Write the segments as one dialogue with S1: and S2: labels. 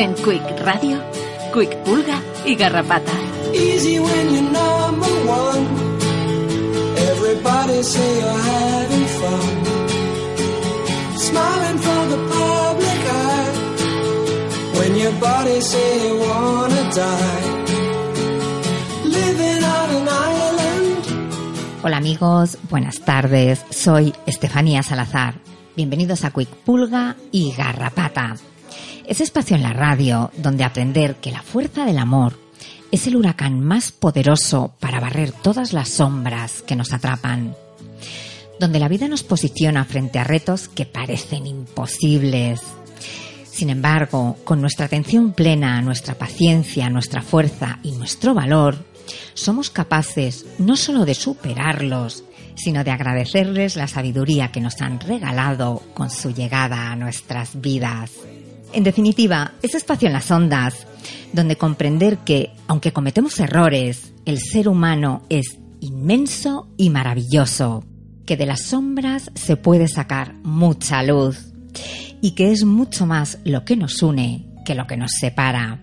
S1: En Quick Radio, Quick Pulga y Garrapata.
S2: Easy when you're number one. Everybody say you're having fun. Smiling for the public eye. When your body say you wanna die. Living on an island.
S3: Hola amigos, buenas tardes. Soy Estefanía Salazar. Bienvenidos a Quick Pulga y Garrapata. Ese espacio en la radio donde aprender que la fuerza del amor es el huracán más poderoso para barrer todas las sombras que nos atrapan. Donde la vida nos posiciona frente a retos que parecen imposibles. Sin embargo, con nuestra atención plena, nuestra paciencia, nuestra fuerza y nuestro valor, somos capaces no solo de superarlos, sino de agradecerles la sabiduría que nos han regalado con su llegada a nuestras vidas. En definitiva, ese espacio en las ondas, donde comprender que, aunque cometemos errores, el ser humano es inmenso y maravilloso, que de las sombras se puede sacar mucha luz y que es mucho más lo que nos une que lo que nos separa.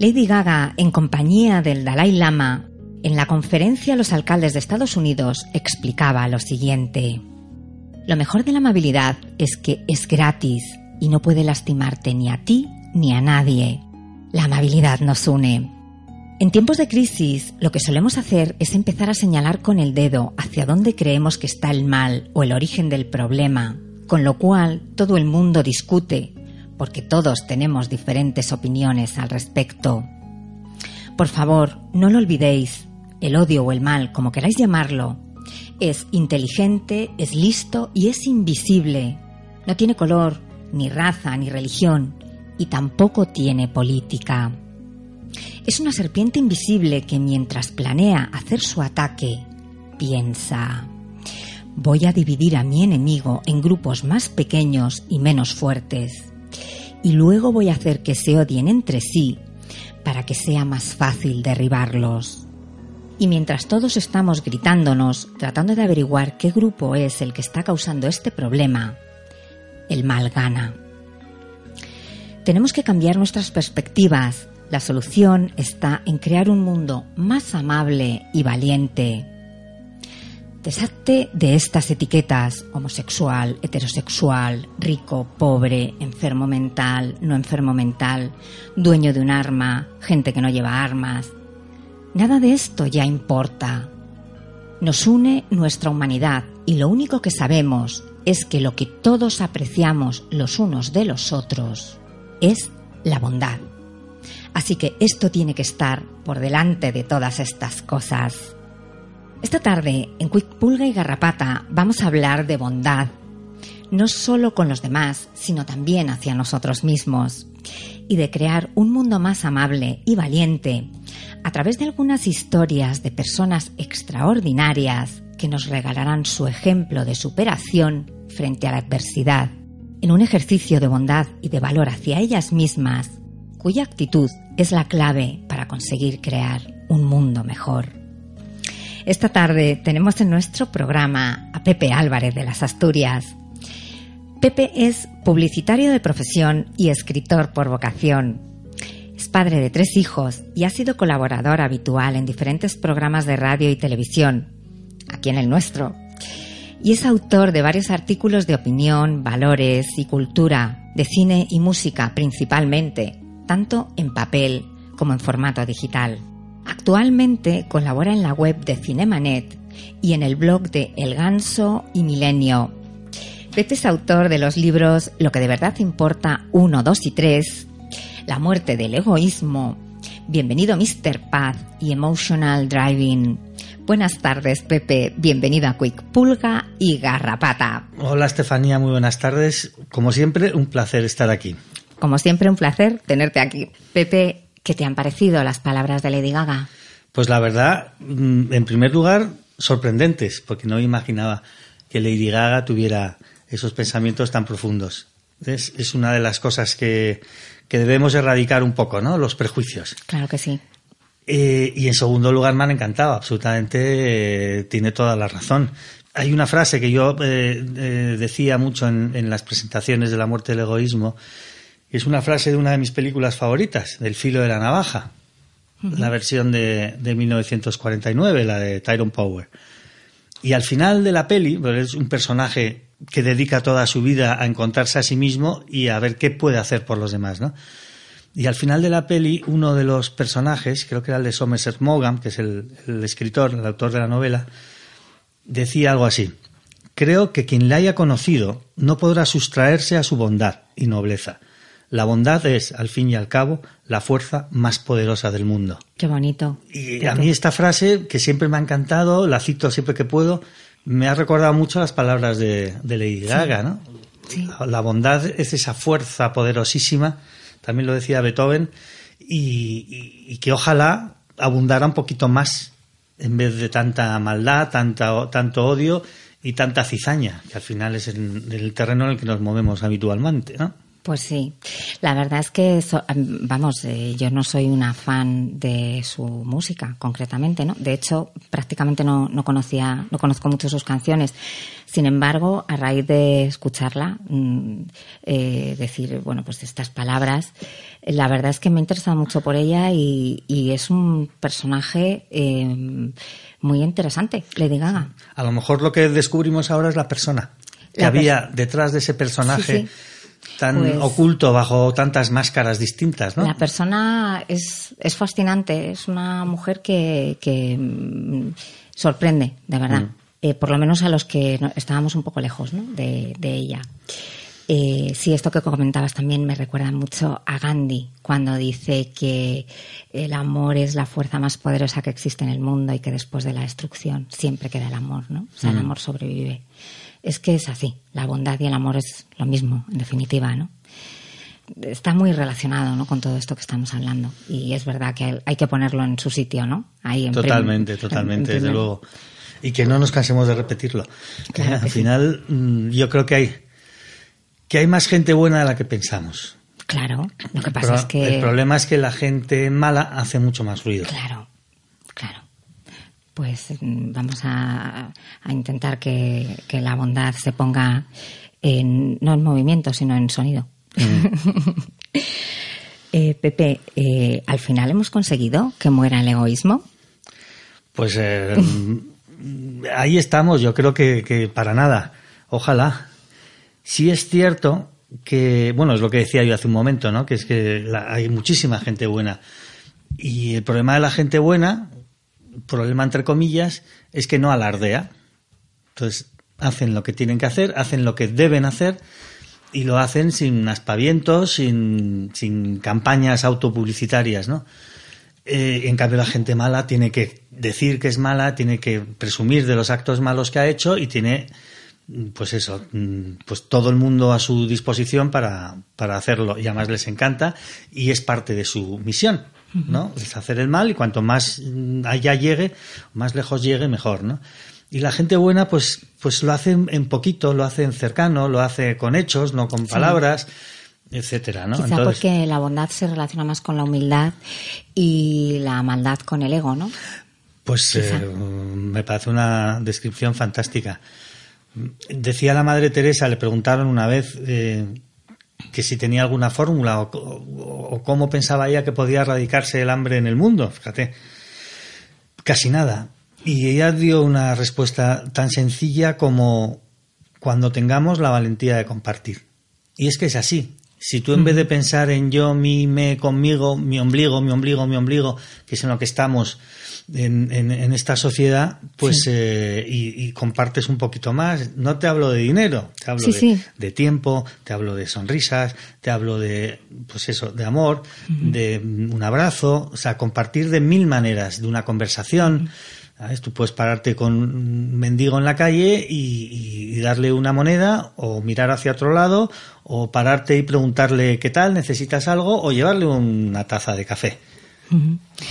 S3: Lady Gaga, en compañía del Dalai Lama, en la conferencia a los alcaldes de Estados Unidos explicaba lo siguiente. Lo mejor de la amabilidad es que es gratis y no puede lastimarte ni a ti ni a nadie. La amabilidad nos une. En tiempos de crisis, lo que solemos hacer es empezar a señalar con el dedo hacia dónde creemos que está el mal o el origen del problema, con lo cual todo el mundo discute, porque todos tenemos diferentes opiniones al respecto. Por favor, no lo olvidéis, el odio o el mal, como queráis llamarlo, es inteligente, es listo y es invisible. No tiene color, ni raza, ni religión, y tampoco tiene política. Es una serpiente invisible que mientras planea hacer su ataque, piensa, voy a dividir a mi enemigo en grupos más pequeños y menos fuertes, y luego voy a hacer que se odien entre sí para que sea más fácil derribarlos. Y mientras todos estamos gritándonos, tratando de averiguar qué grupo es el que está causando este problema, el mal gana. Tenemos que cambiar nuestras perspectivas. La solución está en crear un mundo más amable y valiente. Deshazte de estas etiquetas homosexual, heterosexual, rico, pobre, enfermo mental, no enfermo mental, dueño de un arma, gente que no lleva armas. Nada de esto ya importa. Nos une nuestra humanidad y lo único que sabemos es que lo que todos apreciamos los unos de los otros es la bondad. Así que esto tiene que estar por delante de todas estas cosas. Esta tarde, en Quick Pulga y Garrapata, vamos a hablar de bondad, no solo con los demás, sino también hacia nosotros mismos, y de crear un mundo más amable y valiente a través de algunas historias de personas extraordinarias que nos regalarán su ejemplo de superación frente a la adversidad, en un ejercicio de bondad y de valor hacia ellas mismas, cuya actitud es la clave para conseguir crear un mundo mejor. Esta tarde tenemos en nuestro programa a Pepe Álvarez de las Asturias. Pepe es publicitario de profesión y escritor por vocación. Es padre de tres hijos y ha sido colaborador habitual en diferentes programas de radio y televisión, aquí en el nuestro. Y es autor de varios artículos de opinión, valores y cultura, de cine y música principalmente, tanto en papel como en formato digital. Actualmente colabora en la web de Cinemanet y en el blog de El Ganso y Milenio. Pepe es autor de los libros Lo que de verdad importa 1, 2 y 3, La muerte del egoísmo, Bienvenido Mr. Paz y Emotional Driving. Buenas tardes, Pepe. Bienvenido a Quick Pulga y Garrapata.
S4: Hola, Estefanía. Muy buenas tardes. Como siempre, un placer estar aquí.
S3: Como siempre, un placer tenerte aquí. Pepe, ¿qué te han parecido las palabras de Lady Gaga?
S4: Pues la verdad, mm, en primer lugar, sorprendentes, porque no imaginaba que Lady Gaga tuviera esos pensamientos tan profundos. Es, es una de las cosas que, que debemos erradicar un poco, ¿no? Los prejuicios.
S3: Claro que sí.
S4: Eh, y en segundo lugar me han encantado, absolutamente eh, tiene toda la razón. Hay una frase que yo eh, decía mucho en, las presentaciones de la muerte del egoísmo Es una frase de una de mis películas favoritas, del filo de la navaja, la versión de, de 1949, la de Tyrone Power. Y al final de la peli, pues es un personaje que dedica toda su vida a encontrarse a sí mismo y a ver qué puede hacer por los demás, ¿no? Y al final de la peli, uno de los personajes, creo que era el de Somerset Maugham, que es el, el escritor, el autor de la novela, decía algo así. Creo que quien la haya conocido no podrá sustraerse a su bondad y nobleza. La bondad es, al fin y al cabo, la fuerza más poderosa del mundo.
S3: Qué bonito.
S4: Y a mí esta frase, que siempre me ha encantado, la cito siempre que puedo, me ha recordado mucho las palabras de, de Lady Gaga, ¿no?
S3: Sí.
S4: La bondad es esa fuerza poderosísima, también lo decía Beethoven, y, que ojalá abundara un poquito más en vez de tanta maldad, tanta, tanto odio y tanta cizaña, que al final es el, el terreno en el que nos movemos habitualmente, ¿no?
S3: Pues sí, la verdad es que, so- am- vamos, eh, yo no soy una fan de su música, concretamente, ¿no? De hecho, prácticamente no, no conocía, no conozco mucho sus canciones. Sin embargo, a raíz de escucharla, mm, eh, decir, bueno, pues estas palabras, eh, la verdad es que me he interesado mucho por ella y, y es un personaje eh, muy interesante, Lady Gaga.
S4: A lo mejor lo que descubrimos ahora es la persona que
S3: La
S4: había detrás de ese personaje
S3: Sí, sí.
S4: Tan
S3: Pues-
S4: oculto bajo tantas máscaras distintas, ¿no?
S3: La persona es, es fascinante, es una mujer que, que mm, sorprende, de verdad.
S4: Mm.
S3: Eh, por lo menos a los que no- estábamos un poco lejos ¿no? de, de ella. Eh, sí, esto que comentabas también me recuerda mucho a Gandhi, cuando dice que el amor es la fuerza más poderosa que existe en el mundo y que después de la destrucción siempre queda el amor, ¿no? O sea, el amor sobrevive. Es que es así, la bondad y el amor es lo mismo, en definitiva, ¿no? está muy relacionado ¿no? con todo esto que estamos hablando. Y es verdad que hay que ponerlo en su sitio, ¿no? Ahí en
S4: Totalmente,
S3: en-
S4: totalmente,
S3: en
S4: desde luego. Y que no nos cansemos de repetirlo.
S3: Claro
S4: Al
S3: sí.
S4: final, mm, yo creo que hay, que hay más gente buena de la que pensamos.
S3: Claro, lo que pasa
S4: Pero
S3: es que...
S4: El problema es que la gente mala hace mucho más ruido.
S3: Claro. Pues mm, vamos a, a intentar que, que la bondad se ponga en, no en movimiento, sino en sonido. Eh, Pepe, eh, al final hemos conseguido que muera el egoísmo.
S4: Pues eh, mm, ahí estamos, yo creo que, que para nada. Ojalá. Sí es cierto que, bueno, es lo que decía yo hace un momento, ¿no? Que es que la- hay muchísima gente buena. Y el problema de la gente buena, problema entre comillas, es que no alardea. Entonces, hacen lo que tienen que hacer, hacen lo que deben hacer y lo hacen sin aspavientos, sin, sin campañas autopublicitarias, ¿no? Eh, en cambio, la gente mala tiene que decir que es mala, tiene que presumir de los actos malos que ha hecho y tiene, pues eso, mm, pues todo el mundo a su disposición para, para hacerlo. Y además les encanta y es parte de su misión, ¿no? Es hacer el mal y cuanto más mm, allá llegue, más lejos llegue, mejor, ¿no? Y la gente buena, pues, pues lo hace en poquito, lo hace en cercano, lo hace con hechos, no con palabras, etcétera, ¿no?
S3: Quizá
S4: Entonces-
S3: porque la bondad se relaciona más con la humildad y la maldad con el ego, ¿no?
S4: Pues eh, me parece una descripción fantástica. Decía la Madre Teresa, le preguntaron una vez eh, que si tenía alguna fórmula o, o- o cómo pensaba ella que podía erradicarse el hambre en el mundo. Fíjate, casi nada. Y ella dio una respuesta tan sencilla como cuando tengamos la valentía de compartir. Y es que es así. Si tú en vez de pensar en yo, mi, me, conmigo, mi ombligo, mi ombligo, mi ombligo, que es en lo que estamos en, en- en esta sociedad, pues eh, y, y compartes un poquito más, no te hablo de dinero, te hablo
S3: Sí,
S4: de,
S3: sí.
S4: de tiempo, te hablo de sonrisas, te hablo de, pues eso, de amor, de un abrazo, o sea, compartir de mil maneras, de una conversación. ¿sabes? Tú puedes pararte con un mendigo en la calle y, y darle una moneda, o mirar hacia otro lado, o pararte y preguntarle qué tal, necesitas algo, o llevarle una taza de café,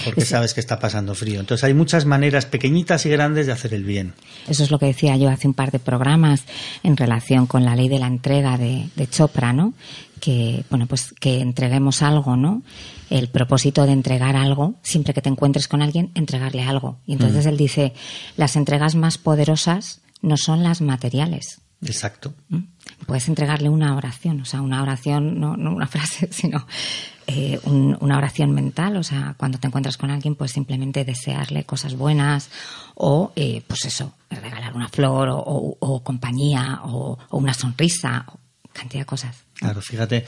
S4: porque sabes que está pasando frío. Entonces hay muchas maneras pequeñitas y grandes de hacer el bien.
S3: Eso es lo que decía yo hace un par de programas en relación con la ley de la entrega de, de Chopra, ¿no? Que, bueno, pues que entreguemos algo, ¿no? El propósito de entregar algo, siempre que te encuentres con alguien, entregarle algo. Y entonces él dice, las entregas más poderosas no son las materiales,
S4: Exacto.
S3: ¿Mm? Puedes entregarle una oración, o sea, una oración, no, no una frase, sino eh, un- una oración mental, o sea, cuando te encuentras con alguien, pues simplemente desearle cosas buenas o, eh, pues eso, regalar una flor o, o- o compañía o, o una sonrisa, o cantidad de cosas.
S4: Claro, fíjate,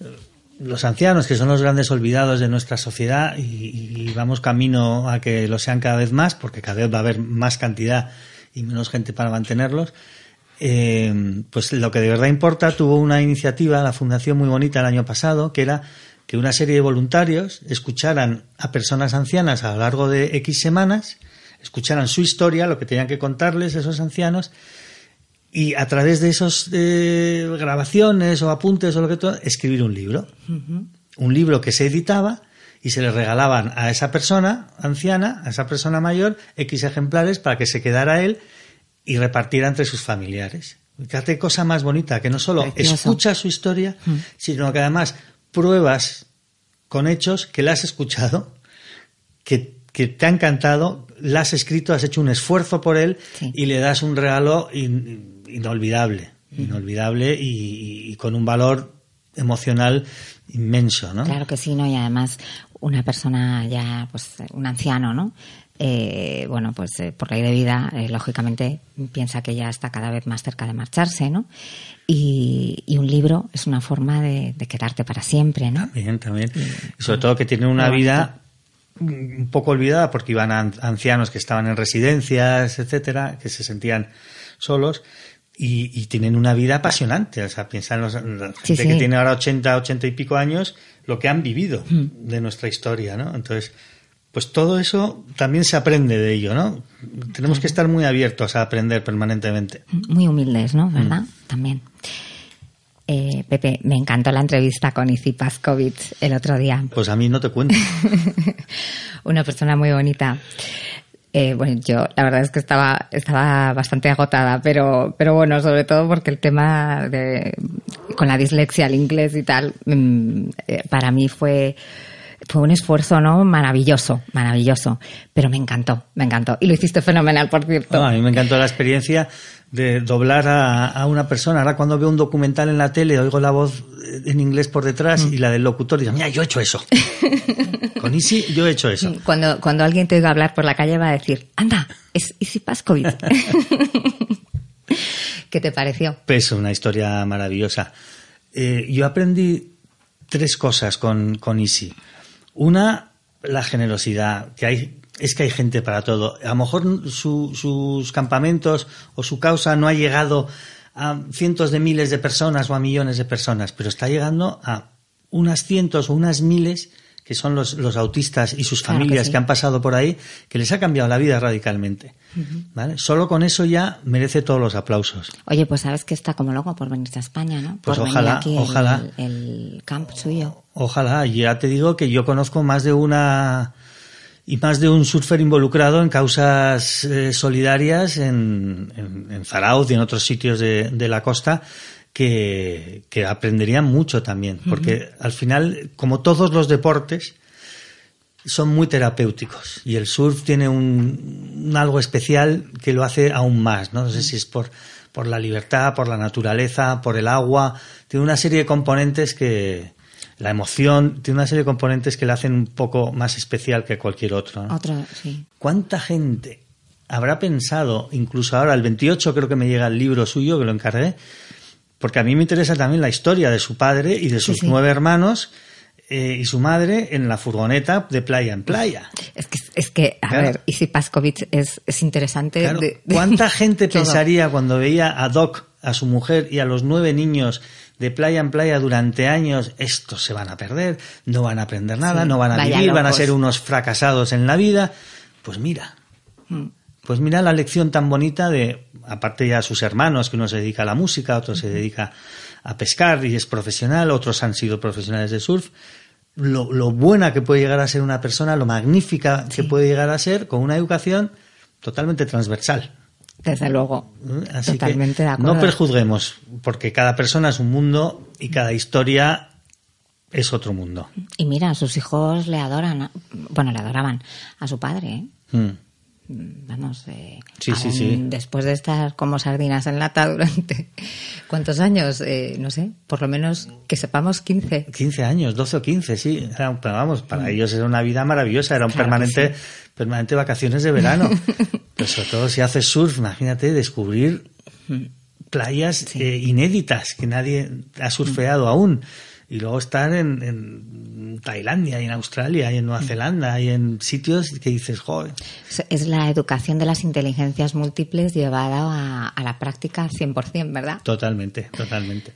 S4: eh, los ancianos, que son los grandes olvidados de nuestra sociedad, y, y vamos camino a que lo sean cada vez más, porque cada vez va a haber más cantidad y menos gente para mantenerlos. Eh, pues lo que de verdad importa, tuvo una iniciativa, la fundación muy bonita el año pasado, que era que una serie de voluntarios escucharan a personas ancianas a lo largo de X semanas, escucharan su historia, lo que tenían que contarles esos ancianos, y a través de esas grabaciones o apuntes o lo que todo, escribir un libro. Un libro que se editaba y se le regalaban a esa persona anciana, a esa persona mayor, X ejemplares para que se quedara él y repartiera entre sus familiares. Fíjate cosa más bonita, que no solo
S3: Precioso.
S4: escuchas su historia, sino que además pruebas con hechos que la has escuchado, que, que te ha encantado, la has escrito, has hecho un esfuerzo por él
S3: Sí.
S4: y le das un regalo in- inolvidable, inolvidable y, y con un valor emocional inmenso, ¿no?
S3: Claro que sí, ¿no? Y además una persona ya, pues un anciano, ¿no? Eh, bueno, pues eh, por ley de vida, eh, lógicamente piensa que ya está cada vez más cerca de marcharse, ¿no? Y, y un libro es una forma de, de quedarte para siempre, ¿no?
S4: También, también. Y sobre todo que tienen una vida un poco olvidada porque iban a an- ancianos que estaban en residencias, etcétera, que se sentían solos y, y tienen una vida apasionante. O sea, piensan los, la gente
S3: Sí,
S4: que tiene ahora 80, 80 y pico años, lo que han vivido de nuestra historia, ¿no? Entonces, pues todo eso también se aprende de ello, ¿no? Tenemos que estar muy abiertos a aprender permanentemente.
S3: Muy humildes, ¿no? ¿Verdad? También. Eh, Pepe, me encantó la entrevista con Izzy Paskovich el otro día.
S4: Pues a mí no te cuento.
S3: Una persona muy bonita. Eh, bueno, yo la verdad es que estaba, estaba bastante agotada, pero, pero bueno, sobre todo porque el tema de, con la dislexia, el inglés y tal, mm, eh, para mí fue, fue un esfuerzo, ¿no? Maravilloso, maravilloso. Pero me encantó, me encantó. Y lo hiciste fenomenal, por cierto.
S4: No, a mí me encantó la experiencia de doblar a, a una persona. Ahora cuando veo un documental en la tele, oigo la voz en inglés por detrás y la del locutor y digo, mira, yo he hecho eso. Con Easy yo he hecho eso.
S3: Cuando, cuando alguien te oiga hablar por la calle va a decir, anda, es Isi Paskovich. ¿Qué te pareció?
S4: Es una historia maravillosa. Eh, yo aprendí tres cosas con, con Easy. Una, la generosidad, que hay, es que hay gente para todo. A lo mejor su- sus campamentos o su causa no ha llegado a cientos de miles de personas o a millones de personas, pero está llegando a unas cientos o unas miles que son los, los autistas y sus
S3: Claro que
S4: familias
S3: sí.
S4: que han pasado por ahí, que les ha cambiado la vida radicalmente. ¿vale? Solo con eso ya merece todos los aplausos.
S3: Oye, pues sabes que está como loco por venirse a España, ¿no?
S4: Pues
S3: por
S4: ojalá,
S3: venir aquí
S4: ojalá.
S3: El, el camp suyo.
S4: Ojalá, ya te digo que yo conozco más de una y más de un surfer involucrado en causas eh, solidarias en, en, en Zarauz y en otros sitios de, de la costa que, que aprenderían mucho también, porque al final, como todos los deportes, son muy terapéuticos y el surf tiene un, un algo especial que lo hace aún más, ¿no? No sé si es por, por la libertad, por la naturaleza, por el agua, tiene una serie de componentes que la emoción, tiene una serie de componentes que le hacen un poco más especial que cualquier otro. ¿no?
S3: Otro, sí.
S4: ¿Cuánta gente habrá pensado, incluso ahora, el 28 creo que me llega el libro suyo, que lo encargué, porque a mí me interesa también la historia de su padre y de sus
S3: sí.
S4: nueve hermanos eh, y su madre en la furgoneta de playa en playa.
S3: Es que, es que a
S4: Claro.
S3: ver, Isi Paskovich es, es interesante.
S4: Claro,
S3: de- de-
S4: ¿Cuánta gente pensaría cuando veía a Doc, a su mujer y a los nueve niños de playa en playa durante años, estos se van a perder, no van a aprender nada,
S3: Sí,
S4: no van a vivir, van a ser unos fracasados en la vida? Pues mira,
S3: Mm.
S4: Pues mira la lección tan bonita de, aparte ya sus hermanos, que uno se dedica a la música, otro se dedica a pescar y es profesional, otros han sido profesionales de surf. Lo, lo buena que puede llegar a ser una persona, lo magnífica que puede llegar a ser con una educación totalmente transversal.
S3: Desde luego.
S4: ¿eh? Así
S3: Totalmente
S4: que
S3: de acuerdo.
S4: no prejuzguemos, porque cada persona es un mundo y cada historia es otro mundo.
S3: Y mira, sus hijos le adoran, bueno, le adoraban a su padre, ¿eh?
S4: Mm.
S3: Mm, vamos, eh,
S4: Sí, sí,
S3: aún
S4: sí.
S3: después de estar como sardinas en lata durante cuántos años, Eh, no sé, por lo menos que sepamos 15.
S4: 15 años, 12 o 15, sí. Era- pero vamos, para ellos era una vida maravillosa, era un
S3: Mm. Claro
S4: permanente, permanente vacaciones de verano. pero sobre todo si haces surf, imagínate descubrir
S3: Mm.
S4: playas eh, inéditas que nadie ha surfeado aún. Y luego estar en, en Tailandia, y en Australia, y en
S3: Mm.
S4: Nueva Zelanda, y en sitios que dices, joder,
S3: Es- Es la educación de las inteligencias múltiples llevada a, a la práctica 100%, ¿verdad?
S4: totalmente, totalmente.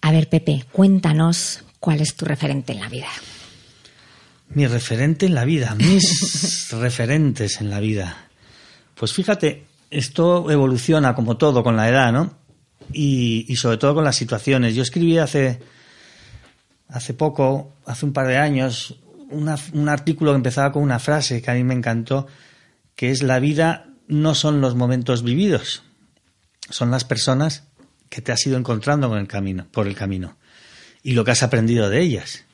S3: A ver, Pepe, cuéntanos cuál es tu referente en la vida.
S4: Mi referente en la vida, mis referentes en la vida. Pues fíjate, esto evoluciona como todo con la edad, ¿no? Y, sobre todo con las situaciones. Yo escribí hace, hace poco, hace un par de años, una- un artículo que empezaba con una frase que a mí me encantó, que es la vida no son los momentos vividos, son las personas que te has ido encontrando con el camino, por el camino y lo que has aprendido de ellas.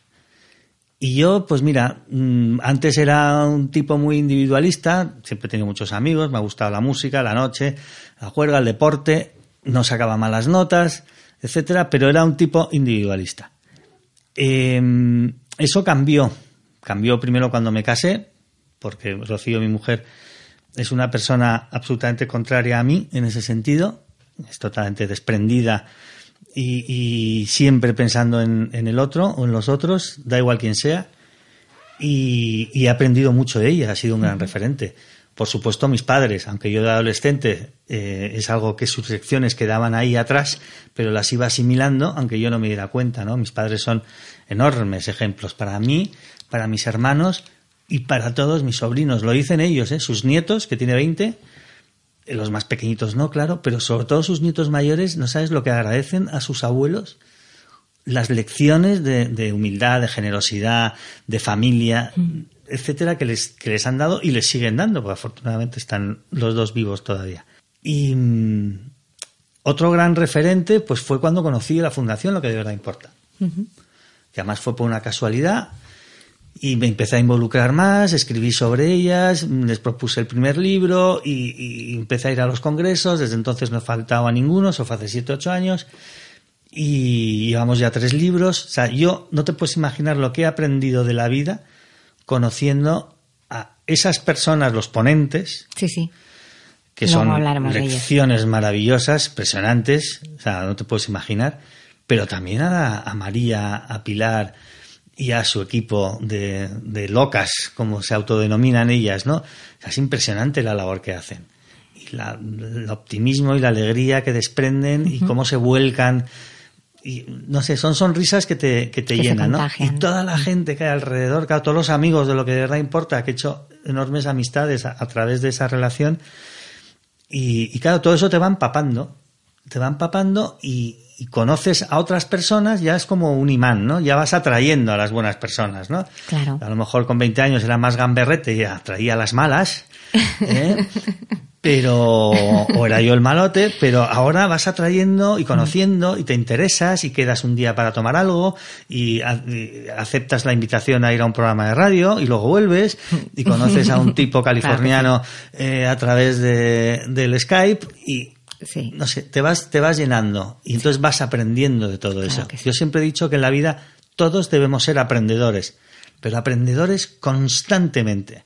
S4: Y yo, pues mira, mm, antes era un tipo muy individualista, siempre he tenido muchos amigos, me ha gustado la música, la noche, la juerga, el deporte, no sacaba malas notas, etcétera, pero era un tipo individualista. Eh, eso cambió. Cambió primero cuando me casé, porque Rocío, mi mujer, es una persona absolutamente contraria a mí en ese sentido, es totalmente desprendida y, y siempre pensando en, en el otro o en los otros, da igual quién sea, y, y he aprendido mucho de ella, ha sido un gran referente. Por supuesto, mis padres, aunque yo de adolescente eh, es algo que sus lecciones quedaban ahí atrás, pero las iba asimilando, aunque yo no me diera cuenta, ¿no? Mis padres son enormes ejemplos para mí, para mis hermanos y para todos mis sobrinos. Lo dicen ellos, ¿eh? Sus nietos, que tiene 20, eh, los más pequeñitos no, claro, pero sobre todo sus nietos mayores, ¿no sabes lo que agradecen a sus abuelos? Las lecciones de, de humildad, de generosidad, de familia, etcétera, que les, que les han dado y les siguen dando, porque afortunadamente están los dos vivos todavía. Y mm, otro gran referente, pues fue cuando conocí la fundación, lo que de verdad importa. Que además fue por una casualidad y me empecé a involucrar más, escribí sobre ellas, les propuse el primer libro y, y empecé a ir a los congresos. Desde entonces no he faltado a ninguno, eso fue hace 7 8 años. Y llevamos ya tres libros. O sea, yo no te puedes imaginar lo que he aprendido de la vida conociendo a esas personas, los ponentes,
S3: Sí, sí.
S4: que
S3: Luego
S4: son lecciones maravillosas, impresionantes, o sea, no te puedes imaginar, pero también a, a María, a Pilar y a su equipo de, de locas, como se autodenominan ellas, ¿no? O sea, es impresionante la labor que hacen. Y la- el optimismo y la alegría que desprenden y cómo se vuelcan. Y no sé, son sonrisas que te, que te
S3: Que
S4: llenan, ¿no? Y toda la gente que hay alrededor, claro, todos los amigos de lo que de verdad importa, que he hecho enormes amistades a- a través de esa relación, y, y claro, todo eso te va empapando, te va empapando y, y conoces a otras personas, ya es como un imán, ¿no? Ya vas atrayendo a las buenas personas, ¿no?
S3: Claro.
S4: A lo mejor con 20 años era más gamberrete y atraía a las malas, ¿eh? pero o era yo el malote, pero ahora vas atrayendo y conociendo y te interesas y quedas un día para tomar algo y, a- y aceptas la invitación a ir a un programa de radio y luego vuelves y conoces a un tipo californiano eh, a través de, del Skype y
S3: Sí.
S4: no sé, te vas, te vas llenando y entonces vas aprendiendo de todo
S3: Claro
S4: eso.
S3: sí.
S4: Yo siempre he dicho que en la vida todos debemos ser aprendedores, pero aprendedores constantemente.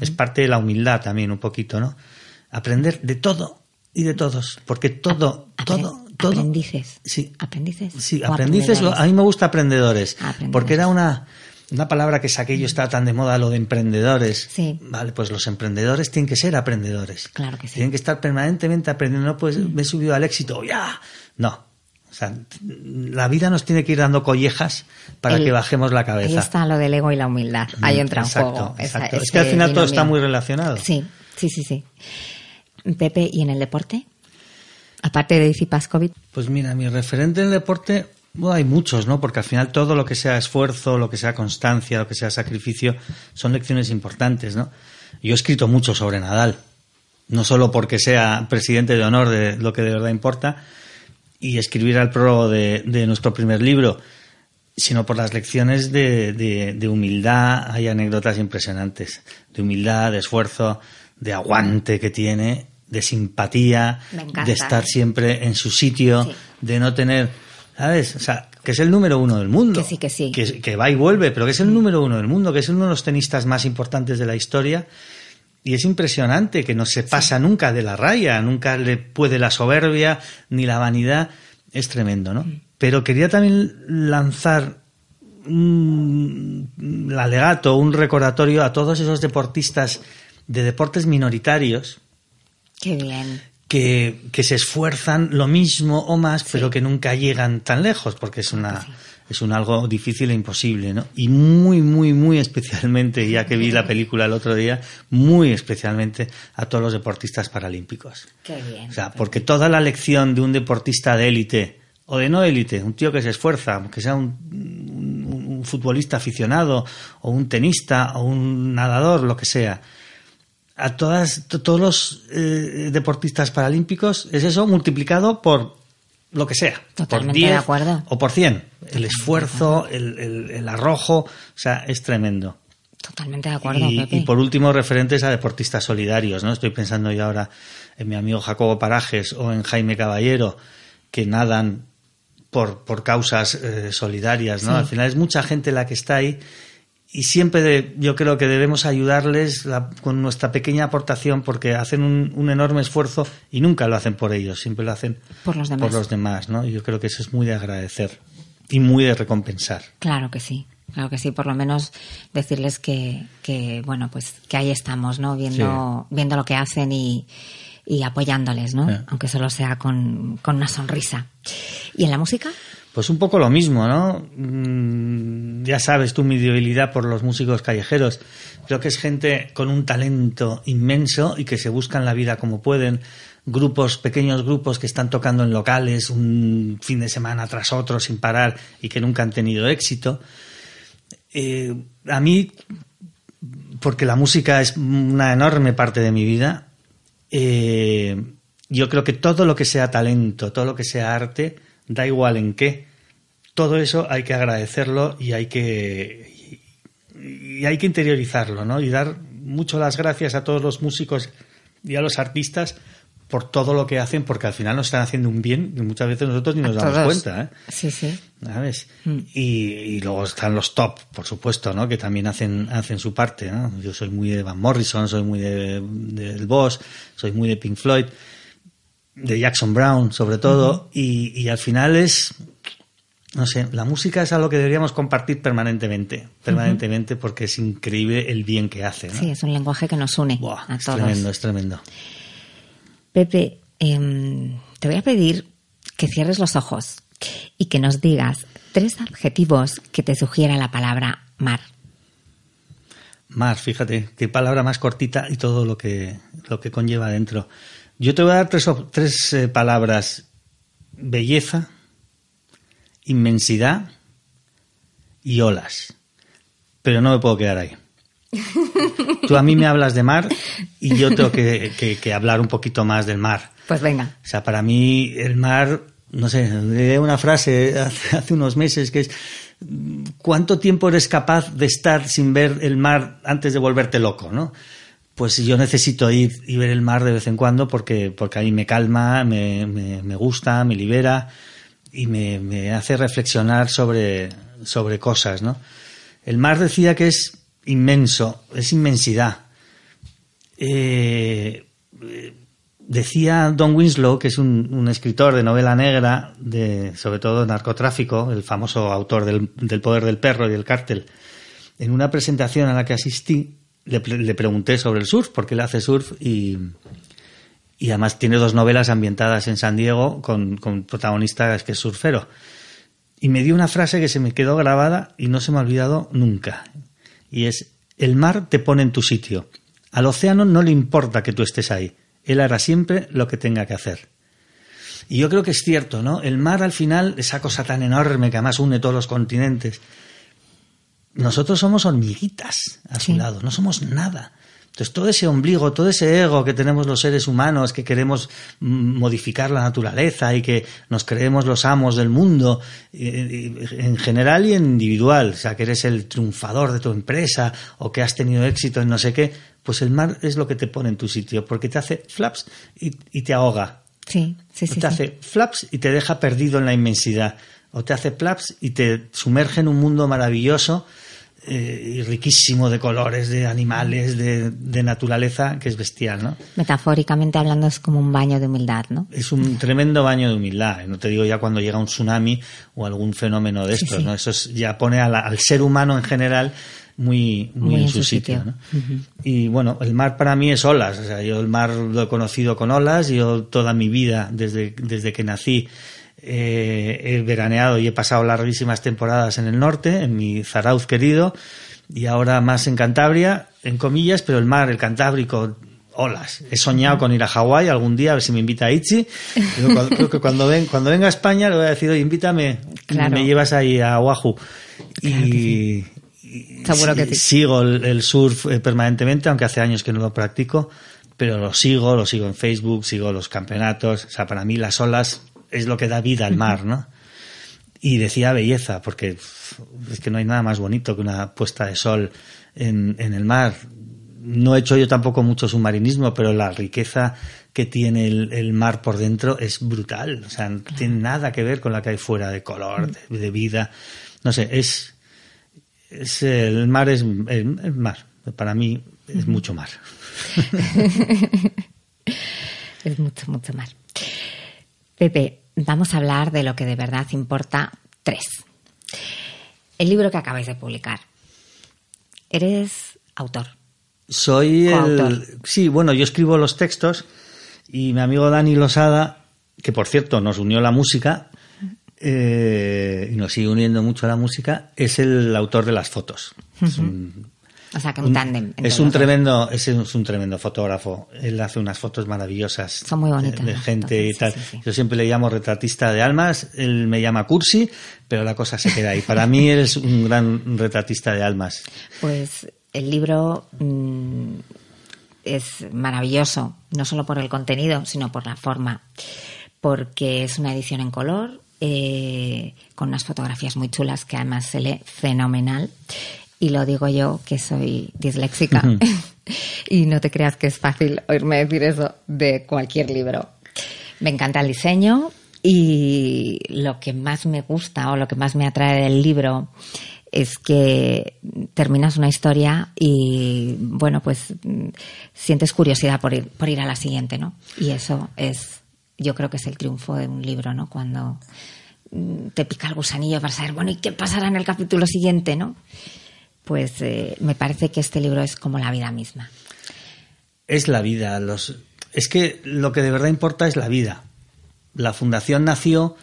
S4: Es parte de la humildad también un poquito, ¿no? Aprender de todo y de todos, porque todo, todo, todo.
S3: Aprendices.
S4: Sí.
S3: Aprendices.
S4: Sí, aprendices, a mí me gusta aprendedores,
S3: Aprendedores.
S4: porque era una, una palabra que saqué yo, estaba tan de moda lo de emprendedores.
S3: Sí.
S4: Vale, pues los emprendedores tienen que ser aprendedores.
S3: Claro que sí.
S4: Tienen que estar permanentemente aprendiendo, no pues me he subido al éxito, ya. No. O sea, la vida nos tiene que ir dando collejas para
S3: El-
S4: que bajemos la
S3: Ahí
S4: cabeza.
S3: está lo del ego y la humildad. Ahí entra en
S4: exacto,
S3: juego. esa-
S4: exacto. es
S3: ese
S4: que al final todo está muy relacionado.
S3: Sí, sí, sí, sí. Pepe, ¿y en el deporte? Aparte de Izzy Pascovic.
S4: Pues mira, mi referente en el deporte, bueno, hay muchos, ¿no? Porque al final todo lo que sea esfuerzo, lo que sea constancia, lo que sea sacrificio, son lecciones importantes, ¿no? Yo he escrito mucho sobre Nadal, no solo porque sea presidente de honor de lo que de verdad importa, y escribir al prólogo de, nuestro primer libro, sino por las lecciones de, de humildad. Hay anécdotas impresionantes, de humildad, de esfuerzo, de aguante que tiene, de simpatía, de estar siempre en su sitio,
S3: Sí.
S4: de no tener, ¿sabes? O sea, que es el número uno del mundo.
S3: Que sí, que sí.
S4: Que, que va y vuelve, pero que es el número uno del mundo, que es uno de los tenistas más importantes de la historia. Y es impresionante que no se pasa nunca de la raya, nunca le puede la soberbia ni la vanidad. Es tremendo, ¿no? Pero quería también lanzar un alegato, un recordatorio a todos esos deportistas de deportes minoritarios
S3: Qué bien.
S4: que, que se esfuerzan lo mismo o más, pero que nunca llegan tan lejos, porque es una es un algo difícil e imposible, ¿no? Y muy, muy, muy especialmente, ya que vi la película el otro día, muy especialmente a todos los deportistas paralímpicos.
S3: Qué bien.
S4: O sea, porque toda la lección de un deportista de élite o de no élite, un tío que se esfuerza, que sea un, un- un futbolista aficionado o un tenista o un nadador, lo que sea, a todas, to- todos los eh, deportistas paralímpicos es eso multiplicado por lo que sea.
S3: Totalmente
S4: por 10
S3: de acuerdo.
S4: O por 100. El esfuerzo, el, el- el arrojo, o sea, es tremendo.
S3: Totalmente de acuerdo,
S4: Y,
S3: Pepe.
S4: y por último, referentes a deportistas solidarios, ¿no? Estoy pensando yo ahora en mi amigo Jacobo Parajes o en Jaime Caballero, que nadan por, por causas eh, solidarias, ¿no?
S3: Sí.
S4: Al final es mucha gente la que está ahí y siempre de- yo creo que debemos ayudarles la- con nuestra pequeña aportación porque hacen un, un enorme esfuerzo y nunca lo hacen por ellos, siempre lo hacen
S3: Por los demás.
S4: por los demás, ¿no? Y yo creo que eso es muy de agradecer y muy de recompensar.
S3: Claro que sí. Claro que sí, por lo menos decirles que, que bueno, pues que ahí estamos, ¿no? Viendo, viendo lo que hacen y, y apoyándoles, ¿no?
S4: Sí.
S3: Aunque solo sea con, con una sonrisa. ¿Y en la música?
S4: Pues un poco lo mismo, ¿no? Mm, ya sabes tú mi debilidad por los músicos callejeros. Creo que es gente con un talento inmenso y que se buscan la vida como pueden. Grupos, pequeños grupos que están tocando en locales un fin de semana tras otro sin parar y que nunca han tenido éxito. Eh, a mí, porque la música es una enorme parte de mi vida, eh, yo creo que todo lo que sea talento, todo lo que sea arte, da igual en qué, todo eso hay que agradecerlo y hay que y hay que interiorizarlo, ¿no? Y dar mucho las gracias a todos los músicos y a los artistas por todo lo que hacen, porque al final nos están haciendo un bien y muchas veces nosotros ni nos damos
S3: todos.
S4: cuenta, ¿eh?
S3: Sí, sí.
S4: ¿sabes?
S3: Mm.
S4: Y, y luego están los top, por supuesto, ¿no? Que también hacen, hacen su parte, ¿no? Yo soy muy de Van Morrison, soy muy de, de del Boss, soy muy de Pink Floyd, de Jackson Brown, sobre todo, y, y al final es, no sé, la música es algo que deberíamos compartir permanentemente, permanentemente, porque es increíble el bien que hace, ¿no?
S3: Sí, es un lenguaje que nos une
S4: Buah,
S3: a
S4: es
S3: todos.
S4: tremendo, es tremendo.
S3: Pepe, em, te voy a pedir que cierres los ojos y que nos digas tres adjetivos que te sugiera la palabra mar.
S4: Mar, fíjate, qué palabra más cortita y todo lo que, lo que conlleva dentro. Yo te voy a dar tres, tres eh, palabras. Belleza, inmensidad y olas. Pero no me puedo quedar ahí. Tú a mí me hablas de mar y yo tengo que, que- que hablar un poquito más del mar.
S3: Pues venga.
S4: O sea, para mí el mar, no sé, leí una frase hace, hace unos meses que es ¿cuánto tiempo eres capaz de estar sin ver el mar antes de volverte loco, no? Pues yo necesito ir y ver el mar de vez en cuando porque, porque ahí me calma, me, me- me gusta, me libera y me, hace reflexionar sobre, sobre cosas, ¿no? El mar decía que es inmenso, es inmensidad. Eh, Decía Don Winslow, que es un, un escritor de novela negra, de, sobre todo narcotráfico, el famoso autor del, del Poder del Perro y el Cártel, en una presentación a la que asistí, le, le pregunté sobre el surf, porque él hace surf y, y además tiene dos novelas ambientadas en San Diego con, con protagonistas que es surfero. Y me dio una frase que se me quedó grabada y no se me ha olvidado nunca. Y es, el mar te pone en tu sitio. Al océano no le importa que tú estés ahí. Él hará siempre lo que tenga que hacer. Y yo creo que es cierto, ¿no? El mar al final, esa cosa tan enorme que además une todos los continentes, nosotros somos hormiguitas a su lado, no somos nada. Entonces, todo ese ombligo, todo ese ego que tenemos los seres humanos, que queremos mm, modificar la naturaleza y que nos creemos los amos del mundo, eh, eh, en general y en individual, o sea, que eres el triunfador de tu empresa o que has tenido éxito en no sé qué, pues el mar es lo que te pone en tu sitio, porque te hace flaps y, y te ahoga.
S3: Sí, sí, sí.
S4: O te
S3: sí.
S4: hace flaps y te deja perdido en la inmensidad. O te hace flaps y te sumerge en un mundo maravilloso eh, y riquísimo de colores, de animales, de, de naturaleza, que es bestial, ¿no?
S3: Metafóricamente hablando es como un baño de humildad, ¿no?
S4: Es un tremendo baño de humildad. No te digo ya cuando llega un tsunami o algún fenómeno de estos,
S3: sí.
S4: ¿no? Eso es- ya pone la- al ser humano en general muy, muy,
S3: Muy
S4: en su sitio. ¿no? Y bueno, el mar para mí es olas. O sea, yo el mar lo he conocido con olas. Yo toda mi vida, desde, desde que nací, eh, he veraneado y he pasado larguísimas temporadas en el norte, en mi Zarauz querido, y ahora más en Cantabria, en comillas, pero el mar, el Cantábrico, olas. He soñado con ir a Hawái algún día, a ver si me invita a. Yo cuando- creo que cuando, ven, cuando venga a España le voy a decir, oye, invítame,
S3: Claro.
S4: me llevas ahí a Oahu.
S3: Claro
S4: y,
S3: que
S4: Sí. Sigo el, el surf eh, permanentemente, aunque hace años que no lo practico, pero lo sigo, lo sigo en Facebook, sigo los campeonatos. O sea, para mí las olas es lo que da vida al mar, ¿no? Y decía belleza, porque es que no hay nada más bonito que una puesta de sol en, en el mar. No he hecho yo tampoco mucho submarinismo, pero la riqueza que tiene el, el mar por dentro es brutal. O sea, no tiene nada que ver con la que hay fuera de color, de, de vida. No sé, es, es el mar es el, el mar. Para mí es mucho mar.
S3: Es mucho, mucho más. Pepe, vamos a hablar de lo que de verdad importa tres. El libro que acabáis de publicar. Eres autor.
S4: Soy
S3: Coautor.
S4: el. Sí, bueno, yo escribo los textos y mi amigo Dani Losada, que por cierto nos unió la música eh, y nos sigue uniendo mucho a la música, es el autor de las fotos. Es un,
S3: O sea, que un, tándem.
S4: es un tremendo, es un, es un tremendo fotógrafo. Él hace unas fotos maravillosas.
S3: Son muy bonitas
S4: De, gente
S3: fotos,
S4: y tal.
S3: sí, sí, sí.
S4: Yo siempre le llamo retratista de almas. Él me llama Cursi, pero la cosa se queda ahí. Para mí eres un gran retratista de almas.
S3: Pues el libro mm, es maravilloso, no solo por el contenido, sino por la forma, porque es una edición en color, eh, con unas fotografías muy chulas que además se lee fenomenal. Y lo digo yo, que soy disléxica, y no te creas que es fácil oírme decir eso de cualquier libro. Me encanta el diseño y lo que más me gusta o lo que más me atrae del libro es que terminas una historia y, bueno, pues sientes curiosidad por ir, por ir a la siguiente, ¿no? Y eso es, yo creo que es el triunfo de un libro, ¿no? Cuando mm, te pica el gusanillo para saber, bueno, ¿y qué pasará en el capítulo siguiente, no? Pues eh, me parece que este libro es como la vida misma.
S4: es la vida. Los, es que lo que de verdad importa es la vida. La fundación nació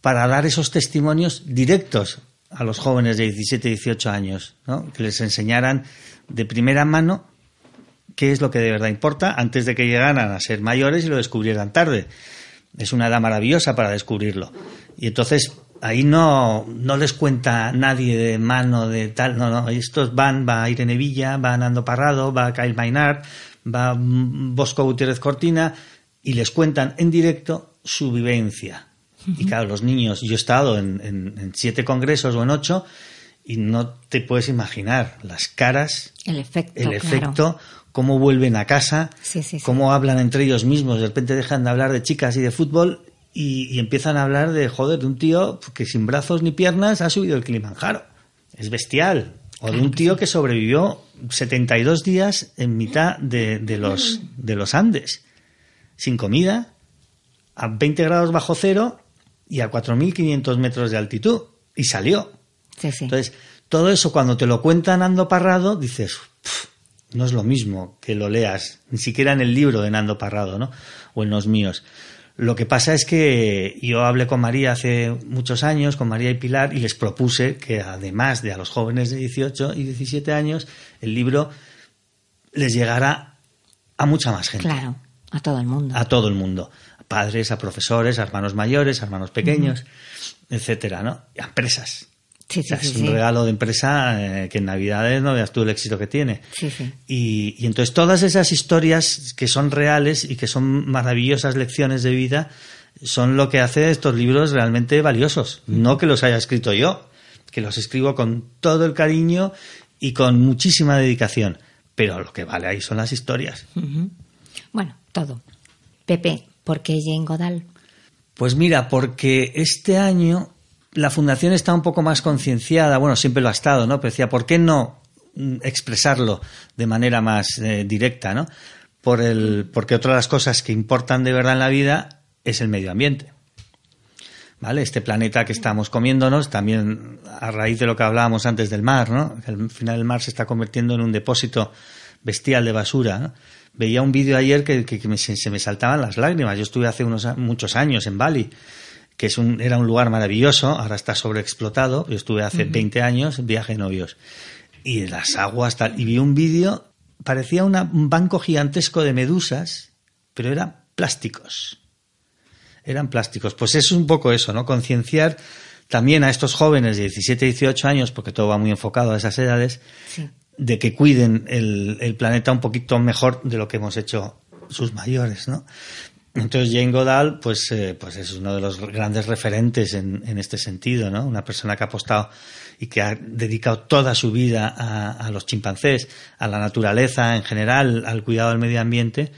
S4: para dar esos testimonios directos a los jóvenes de 17 y 18 años, ¿no? que les enseñaran de primera mano qué es lo que de verdad importa antes de que llegaran a ser mayores y lo descubrieran tarde. Es una edad maravillosa para descubrirlo. Y entonces ahí no, no les cuenta nadie de mano de tal, no, no, estos van, va a Irene Villa, va Nando Parrado, va Kyle Maynard, va Bosco Gutiérrez Cortina y les cuentan en directo su vivencia. Y claro, los niños, yo he estado en, en- en siete congresos o en ocho y no te puedes imaginar las caras,
S3: El efecto.
S4: el
S3: claro.
S4: efecto, cómo vuelven a casa,
S3: Sí, sí, sí.
S4: cómo hablan entre ellos mismos, de repente dejan de hablar de chicas y de fútbol y, y empiezan a hablar de, joder, de un tío que sin brazos ni piernas ha subido el Kilimanjaro. Es bestial. O de un tío que sobrevivió 72 días en mitad de, de los, de los Andes, sin comida, a 20 grados bajo cero y a 4.500 metros de altitud. Y salió.
S3: Sí, sí.
S4: Entonces, todo eso cuando te lo cuentan Nando Parrado, dices, "Pf, no es lo mismo que lo leas, ni siquiera en el libro de Nando Parrado, ¿no? O en los míos. Lo que pasa es que yo hablé con María hace muchos años, con María y Pilar, y les propuse que además de a los jóvenes de 18 y 17 años, el libro les llegara a mucha más gente
S3: claro, a todo el mundo.
S4: a todo el mundo, a padres, a profesores, a hermanos mayores, a hermanos pequeños, etcétera, ¿no? Y a empresas.
S3: Sí, sí,
S4: O sea,
S3: sí,
S4: es un
S3: sí.
S4: regalo de empresa eh, que en Navidades no veas tú el éxito que tiene.
S3: Sí, sí.
S4: Y, y entonces todas esas historias que son reales y que son maravillosas lecciones de vida son lo que hace estos libros realmente valiosos. No que los haya escrito yo, que los escribo con todo el cariño y con muchísima dedicación. Pero lo que vale ahí son las historias.
S3: Bueno, todo. Pepe, ¿por qué Jane Goodall?
S4: Pues mira, porque este año la fundación está un poco más concienciada, bueno, siempre lo ha estado, ¿no? Pero decía, ¿por qué no mm, expresarlo de manera más eh, directa, ¿no? Por el, porque otra de las cosas que importan de verdad en la vida es el medio ambiente. ¿Vale? Este planeta que estamos comiéndonos, también a raíz de lo que hablábamos antes del mar, ¿no? Al final el mar se está convirtiendo en un depósito bestial de basura. Veía un vídeo ayer que, se, se me saltaban las lágrimas. Yo estuve hace unos muchos años en Bali, que es un, era un lugar maravilloso, ahora está sobreexplotado. Yo estuve hace 20 años en viaje de novios. Y las aguas tal. Y vi un vídeo, parecía una- un banco gigantesco de medusas, pero eran plásticos eran plásticos. Pues es un poco eso, ¿no? Concienciar también a estos jóvenes de 17, 18 años, porque todo va muy enfocado a esas edades,
S3: Sí.
S4: de que cuiden el, el planeta un poquito mejor de lo que hemos hecho sus mayores, ¿no? Entonces Jane Goodall, pues, eh, pues es uno de los grandes referentes en, en este sentido, ¿no? Una persona que ha apostado y que ha dedicado toda su vida a, a los chimpancés, a la naturaleza en general, al cuidado del medio ambiente.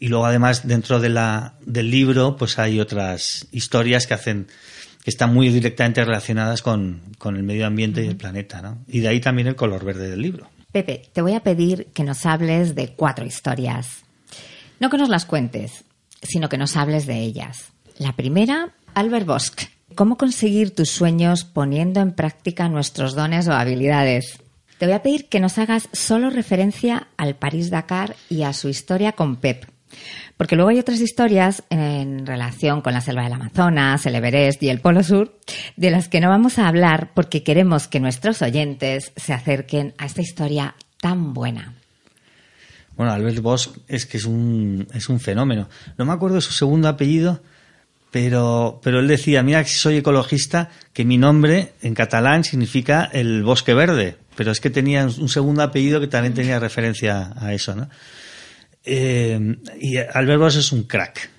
S4: Y luego además dentro de la, del libro, pues hay otras historias que hacen, que están muy directamente relacionadas con, con el medio ambiente y el planeta, ¿no? Y de ahí también el color verde del libro.
S3: Pepe, te voy a pedir que nos hables de cuatro historias. No que nos las cuentes, sino que nos hables de ellas. La primera, Albert Bosch. ¿Cómo conseguir tus sueños poniendo en práctica nuestros dones o habilidades? Te voy a pedir que nos hagas solo referencia al París-Dakar y a su historia con Pep. Porque luego hay otras historias en relación con la selva del Amazonas, el Everest y el Polo Sur, de las que no vamos a hablar porque queremos que nuestros oyentes se acerquen a esta historia tan buena.
S4: Bueno, Albert Bosch es que es un, es un fenómeno. No me acuerdo de su segundo apellido, pero, pero él decía, mira, si soy ecologista, que mi nombre en catalán significa el bosque verde. Pero es que tenía un segundo apellido que también tenía referencia a eso, ¿no? Eh, y Albert Bosch es un crack.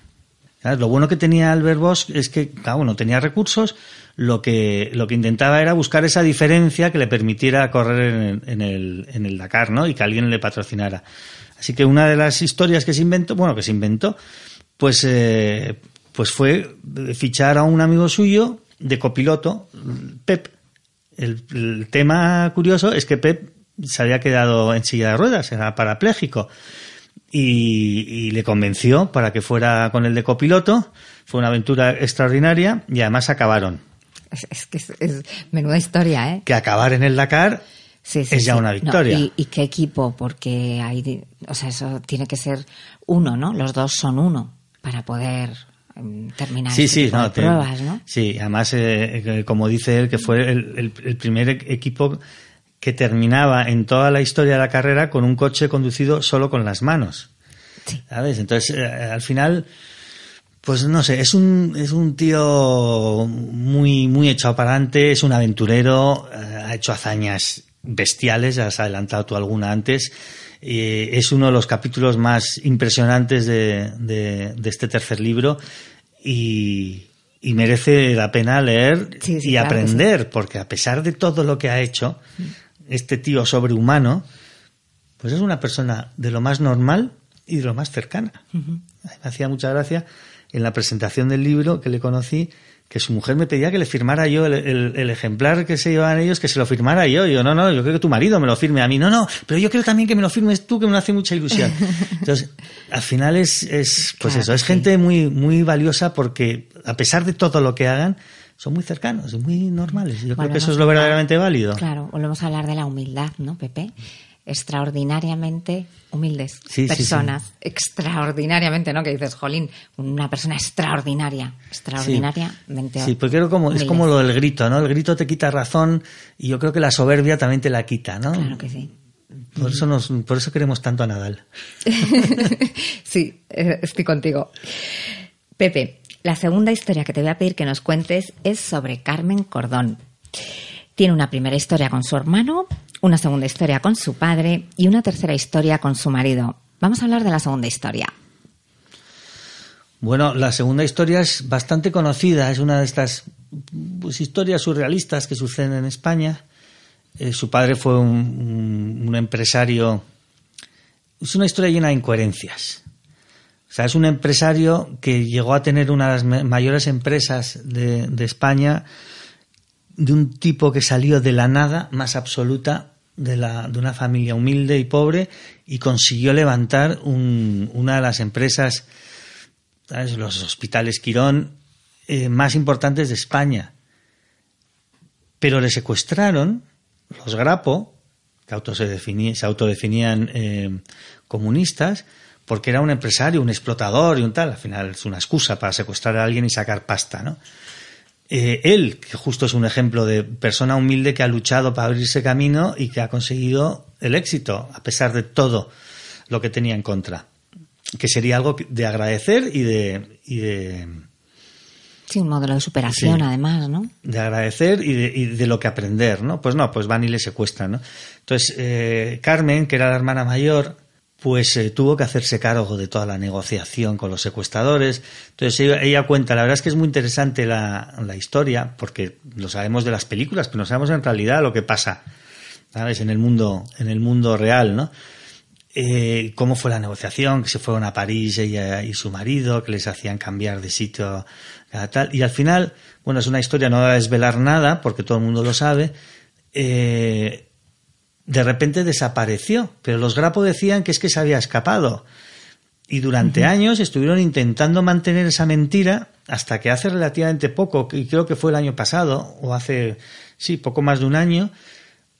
S4: Lo bueno que tenía Albert Bosch es que, claro, no tenía recursos, lo que, lo que intentaba era buscar esa diferencia que le permitiera correr en en el, en el Dakar, ¿no? Y que alguien le patrocinara. Así que una de las historias que se inventó, bueno, que se inventó, pues, eh, pues fue fichar a un amigo suyo de copiloto, Pep. El, el tema curioso es que Pep se había quedado en silla de ruedas, era parapléjico. Y, y, le convenció para que fuera con el de copiloto. Fue una aventura extraordinaria y además acabaron.
S3: Es, que es, es, menuda historia, ¿eh?
S4: Que acabar en el Dakar
S3: sí, sí,
S4: es ya una victoria.
S3: No, y, y, qué equipo? Porque hay, o sea, eso tiene que ser uno, ¿no? Los dos son uno para poder um, terminar
S4: sí,
S3: este
S4: sí, no, te,
S3: pruebas, ¿no?
S4: Sí, además, eh, como dice él, que fue el, el, el primer equipo que terminaba en toda la historia de la carrera con un coche conducido solo con las manos.
S3: Sí.
S4: ¿Sabes? Entonces, eh, al final, pues no sé, es un, es un tío muy, muy echado para adelante, es un aventurero, eh, ha hecho hazañas bestiales, ya has adelantado tú alguna antes. Eh, es uno de los capítulos más impresionantes de, de, de este tercer libro y, y, merece la pena leer
S3: sí, sí,
S4: y
S3: claro
S4: aprender,
S3: sí.
S4: porque a pesar de todo lo que ha hecho, este tío sobrehumano, pues es una persona de lo más normal y de lo más cercana. Uh -huh. Me hacía mucha gracia en la presentación del libro que le conocí que su mujer me pedía que le firmara yo el, el, el, ejemplar que se llevaban ellos, que se lo firmara yo. Y yo, no, no, yo creo que tu marido me lo firme a mí. No, no, pero yo creo también que me lo firmes tú, que me hace mucha ilusión. Entonces, al final es, es pues claro, eso, es sí. gente muy, muy valiosa porque a pesar de todo lo que hagan, son muy cercanos y muy normales. Yo creo que eso es lo verdaderamente válido.
S3: Claro, volvemos a hablar de la humildad, ¿no, Pepe? Extraordinariamente humildes
S4: sí,
S3: personas,
S4: sí, sí.
S3: extraordinariamente, ¿no? Que dices, Jolín, una persona extraordinaria, extraordinariamente.
S4: Sí, porque es como, es como lo del grito, ¿no? El grito te quita razón y yo creo que la soberbia también te la quita, ¿no?
S3: Claro que sí.
S4: Por eso, nos, por eso queremos tanto a Nadal.
S3: sí, estoy contigo. Pepe, la segunda historia que te voy a pedir que nos cuentes es sobre Carmen Cordón. Tiene una primera historia con su hermano, una segunda historia con su padre y una tercera historia con su marido. Vamos a hablar de la segunda historia.
S4: Bueno, la segunda historia es bastante conocida, es una de estas pues, historias surrealistas que suceden en España. Eh, su padre fue un, empresario. Es una historia llena de incoherencias. O sea, es un empresario que llegó a tener una de las mayores empresas de España, de un tipo que salió de la nada más absoluta de, la, de una familia humilde y pobre y consiguió levantar un- una de las empresas ¿sabes? los hospitales Quirón eh, más importantes de España. Pero le secuestraron los Grapo, que auto se, definí- se autodefinían eh, comunistas, porque era un empresario, un explotador y un tal. Al final es una excusa para secuestrar a alguien y sacar pasta, ¿no? Eh, él, que justo es un ejemplo de persona humilde que ha luchado para abrirse camino y que ha conseguido el éxito, a pesar de todo lo que tenía en contra. Que sería algo de agradecer y de, y de,
S3: Sí, un modelo de superación,
S4: Sí.
S3: además, ¿no?
S4: de agradecer y de, y de lo que aprender, ¿no? Pues no, pues van y le secuestran, ¿no? Entonces, eh, Carmen, que era la hermana mayor, pues eh, tuvo que hacerse cargo de toda la negociación con los secuestradores. Entonces ella, cuenta, la verdad es que es muy interesante la, historia, porque lo sabemos de las películas, pero no sabemos en realidad lo que pasa, ¿sabes? En el mundo, en el mundo real, ¿no? eh, cómo fue la negociación, que se fueron a París ella y su marido, que les hacían cambiar de sitio a tal. Y al final, bueno, es una historia, no va a desvelar nada, porque todo el mundo lo sabe, eh, de repente desapareció, pero los Grapo decían que es que se había escapado. Y durante años estuvieron intentando mantener esa mentira hasta que hace relativamente poco, y creo que fue el año pasado, o hace, sí, poco más de un año,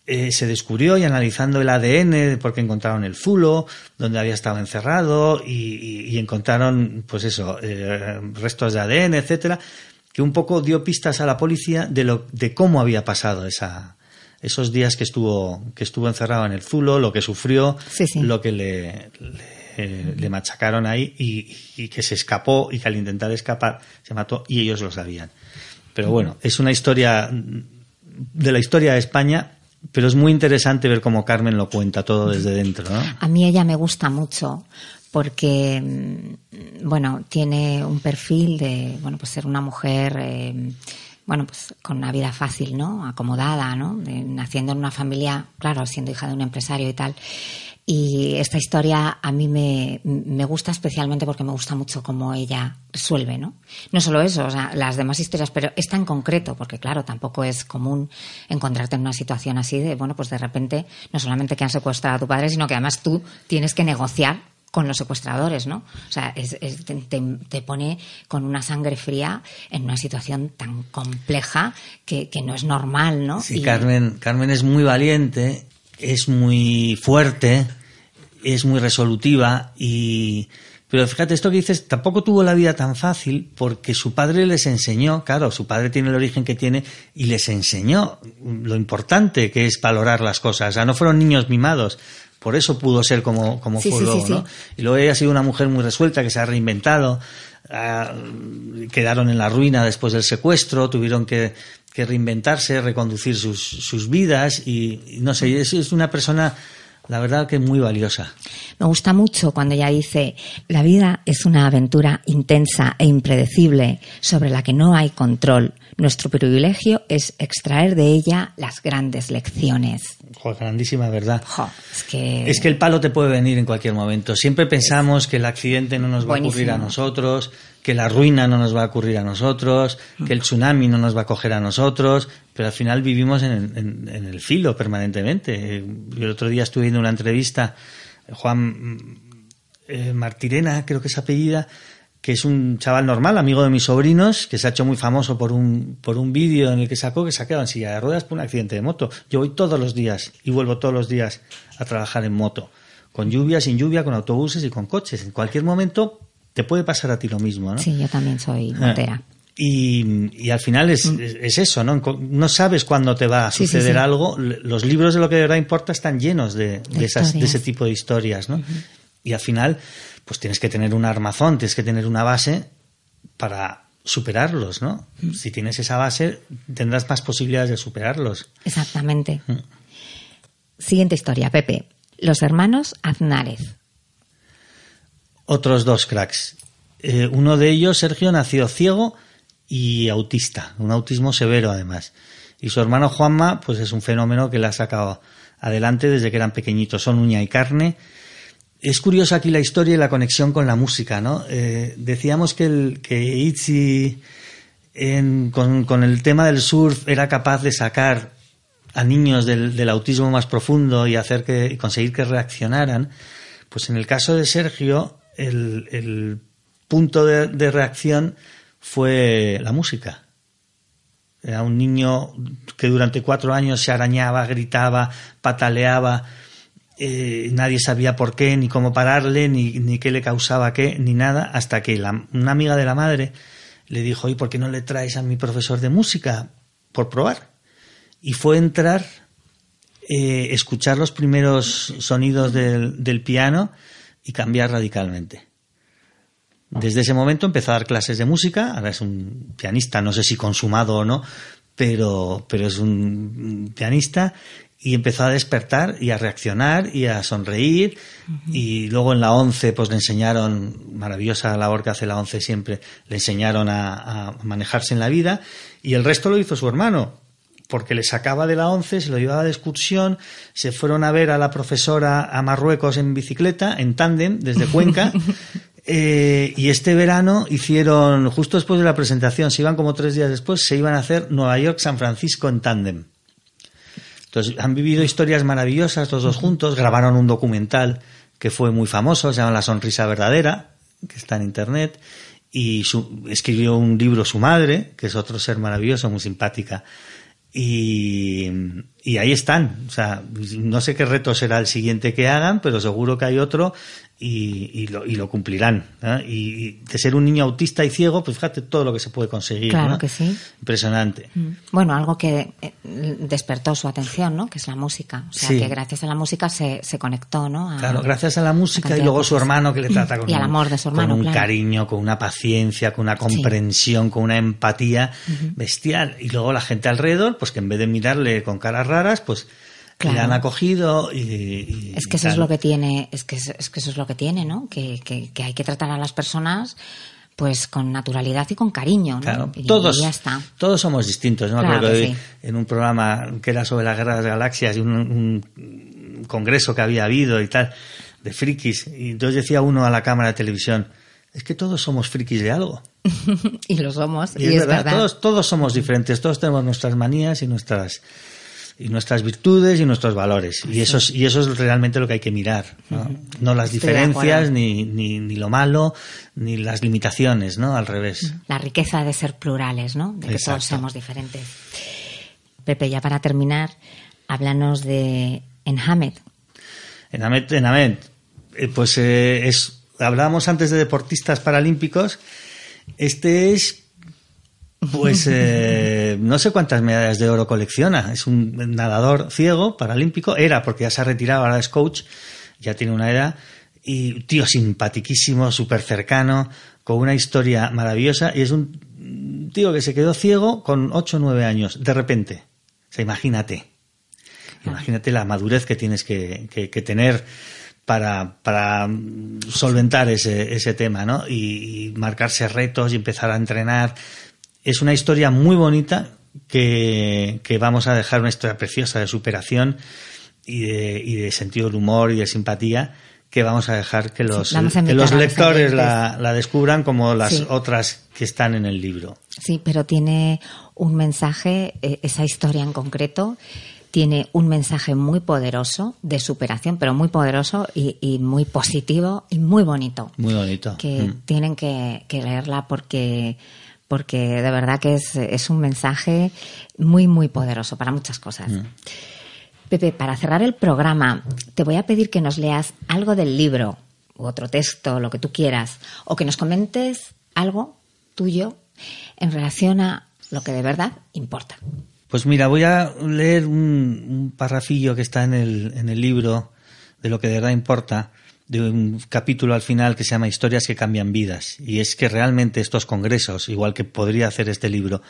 S4: eh, se descubrió y analizando el ADN, porque encontraron el zulo, donde había estado encerrado, y, y- y encontraron, pues eso, eh, restos de ADN, etcétera, que un poco dio pistas a la policía de lo, de cómo había pasado esa, esos días que estuvo, que estuvo encerrado en el zulo, lo que sufrió,
S3: Sí, sí.
S4: lo que le, le, le machacaron ahí y, y que se escapó y que al intentar escapar se mató y ellos lo sabían. Pero bueno, es una historia de la historia de España, pero es muy interesante ver cómo Carmen lo cuenta todo desde dentro, ¿no?
S3: A mí ella me gusta mucho porque, mm, bueno, tiene un perfil de, bueno, pues ser una mujer, eh, bueno, pues con una vida fácil, ¿no? Acomodada, ¿no? Naciendo en una familia, claro, siendo hija de un empresario y tal. Y esta historia a mí me, me gusta especialmente porque me gusta mucho cómo ella resuelve, ¿no? No solo eso, o sea, las demás historias, pero esta en concreto, porque claro, tampoco es común encontrarte en una situación así de, bueno, pues de repente, no solamente que han secuestrado a tu padre, sino que además tú tienes que negociar con los secuestradores, ¿no? O sea, es- es- te, te- pone con una sangre fría en una situación tan compleja que, que no es normal, ¿no?
S4: Sí,
S3: Y-
S4: Carmen, Carmen es muy valiente, es muy fuerte, es muy resolutiva y pero fíjate esto que dices, tampoco tuvo la vida tan fácil porque su padre les enseñó, claro, su padre tiene el origen que tiene y les enseñó lo importante que es valorar las cosas, o sea, no fueron niños mimados. Por eso pudo ser como, como
S3: Sí,
S4: fue
S3: sí,
S4: luego,
S3: sí.
S4: ¿no? Y luego ella ha sido una mujer muy resuelta que se ha reinventado. ah, quedaron en la ruina después del secuestro, tuvieron que, que reinventarse, reconducir sus, sus vidas y, y no sé, es, es una persona, la verdad que muy valiosa.
S3: Me gusta mucho cuando ella dice, la vida es una aventura intensa e impredecible sobre la que no hay control. Nuestro privilegio es extraer de ella las grandes lecciones.
S4: Joder, grandísima verdad.
S3: Jo, es que...
S4: Es que el palo te puede venir en cualquier momento. Siempre pensamos que el accidente no nos va a ocurrir a nosotros, que la ruina no nos va a ocurrir a nosotros, que el tsunami no nos va a coger a nosotros, pero al final vivimos en el, en- en el filo permanentemente. Eh, Yo el otro día estuve viendo una entrevista, Juan mm, eh, Martirena, creo que es apellida, que es un chaval normal, amigo de mis sobrinos, que se ha hecho muy famoso por un, por un vídeo en el que sacó que se ha quedado en silla de ruedas por un accidente de moto. Yo voy todos los días y vuelvo todos los días a trabajar en moto, con lluvia, sin lluvia, con autobuses y con coches. En cualquier momento te puede pasar a ti lo mismo, ¿no?
S3: Sí, yo también soy
S4: Ah.
S3: motera.
S4: Y, y al final es, es, es eso, ¿no? No sabes cuándo te va a
S3: Mm. Sí, sí,
S4: suceder
S3: sí.
S4: algo. Los libros de lo que de verdad importa están llenos de, de
S3: De
S4: esas, de ese tipo de historias, ¿no? Y al final, pues tienes que tener un armazón, tienes que tener una base para superarlos, ¿no? Si tienes esa base, tendrás más posibilidades de superarlos.
S3: Exactamente. Siguiente historia, Pepe. Los hermanos Aznárez.
S4: Otros dos cracks. Eh, uno de ellos, Sergio, nació ciego y autista, un autismo severo además. Y su hermano Juanma, pues es un fenómeno que le ha sacado adelante desde que eran pequeñitos, son uña y carne. Es curiosa aquí la historia y la conexión con la música, ¿no? Eh, decíamos que, el, que Itzy en- con, el tema del surf era capaz de sacar a niños del, autismo más profundo y hacer que conseguir que reaccionaran. Pues en el caso de Sergio, el, el punto de, de reacción fue la música. Era un niño que durante cuatro años se arañaba, gritaba, pataleaba, eh, nadie sabía por qué, ni cómo pararle, ni, ni qué le causaba qué, ni nada, hasta que la- una amiga de la madre le dijo, ¿y por qué no le traes a mi profesor de música por probar? Y fue entrar, eh, escuchar los primeros sonidos del, del piano y cambiar radicalmente. Desde ese momento empezó a dar clases de música, ahora es un pianista, no sé si consumado o no, pero, pero es un pianista y empezó a despertar y a reaccionar y a sonreír y luego en la 11 pues le enseñaron, maravillosa labor que hace la 11 siempre, le enseñaron a, a manejarse en la vida y el resto lo hizo su hermano porque le sacaba de la 11, se lo llevaba de excursión, se fueron a ver a la profesora a Marruecos en bicicleta, en tándem, desde Cuenca. Eh, y este verano hicieron, justo después de la presentación, se iban como tres días después, se iban a hacer Nueva York-San Francisco en tándem. Entonces, han vivido historias maravillosas los dos juntos, grabaron un documental que fue muy famoso, se llama La Sonrisa Verdadera, que está en internet, y su- escribió un libro su madre, que es otro ser maravilloso, muy simpática. Y, y ahí están. O sea, no sé qué reto será el siguiente que hagan, pero seguro que hay otro y, y lo, y lo cumplirán. ¿no? Y, de ser un niño autista y ciego, pues fíjate todo lo que se puede conseguir.
S3: Claro
S4: ¿no?
S3: que sí.
S4: Impresionante.
S3: Mm. Bueno, algo que eh, despertó su atención, ¿no? Que es la música. O sea,
S4: Sí.
S3: que gracias a la música se, se conectó, ¿no? A-
S4: Claro, gracias a la música y luego su hermano que le trata con,
S3: Y al amor de su hermano,
S4: con un
S3: claro.
S4: cariño, con una paciencia, con una comprensión, con una empatía bestial. Y luego la gente alrededor, pues que en vez de mirarle con caras raras, pues
S3: Claro.
S4: le han acogido y, y-
S3: Es que
S4: y
S3: eso es lo que tiene, es que, es que eso es lo que tiene, ¿no? Que, que, que hay que tratar a las personas pues con naturalidad y con cariño, ¿no?
S4: Claro,
S3: Y-
S4: todos,
S3: y ya está.
S4: todos somos distintos. ¿no? Me
S3: Claro
S4: acuerdo
S3: que
S4: que
S3: sí.
S4: en un programa que era sobre la guerra de las galaxias y un, un congreso que había habido y tal, de frikis, y entonces decía uno a la cámara de televisión, es que todos somos frikis de algo.
S3: y lo somos,
S4: Y, es verdad,
S3: verdad.
S4: Todos, todos somos diferentes, todos tenemos nuestras manías y nuestras y nuestras virtudes y nuestros valores. Y eso es, y eso es realmente lo que hay que mirar. No, No las
S3: Estoy
S4: diferencias, ni, ni, ni lo malo, ni las limitaciones, ¿no? Al revés.
S3: La riqueza de ser plurales, ¿no? De que
S4: Exacto.
S3: todos somos diferentes. Pepe, ya para terminar, háblanos de Enhamed.
S4: En Amet, en Amet, eh, pues eh, es, hablábamos antes de deportistas paralímpicos. Este es, pues, eh, no sé cuántas medallas de oro colecciona. Es un nadador ciego, paralímpico. Era, porque ya se ha retirado, ahora es coach, ya tiene una edad. Y tío simpatiquísimo, súper cercano, con una historia maravillosa. Y es un tío que se quedó ciego con 8 o 9 años, de repente. O sea, imagínate. Imagínate la madurez que tienes que, que- que tener para, para solventar ese, ese tema, ¿no? Y marcarse retos y empezar a entrenar. Es una historia muy bonita que, que vamos a dejar una historia preciosa de superación y de, y de sentido del humor y de simpatía que vamos a dejar que los, que los lectores la, la descubran como las
S3: Sí.
S4: otras que están en el libro.
S3: Sí, pero tiene un mensaje, eh, esa historia en concreto, tiene un mensaje muy poderoso de superación, pero muy poderoso y, y muy positivo y muy bonito.
S4: Muy bonito.
S3: Que
S4: Mm.
S3: tienen que, que leerla porque, porque de verdad que es, es un mensaje muy, muy poderoso para muchas cosas.
S4: Mm.
S3: Pepe, para cerrar el programa, te voy a pedir que nos leas algo del libro, u otro texto, lo que tú quieras, o que nos comentes algo tuyo en relación a lo que de verdad importa.
S4: Pues mira, voy a leer un, un parrafillo que está en el, en el libro de lo que de verdad importa, de un capítulo al final que se llama Historias que cambian vidas. Y es que realmente estos congresos, igual que podría hacer este libro,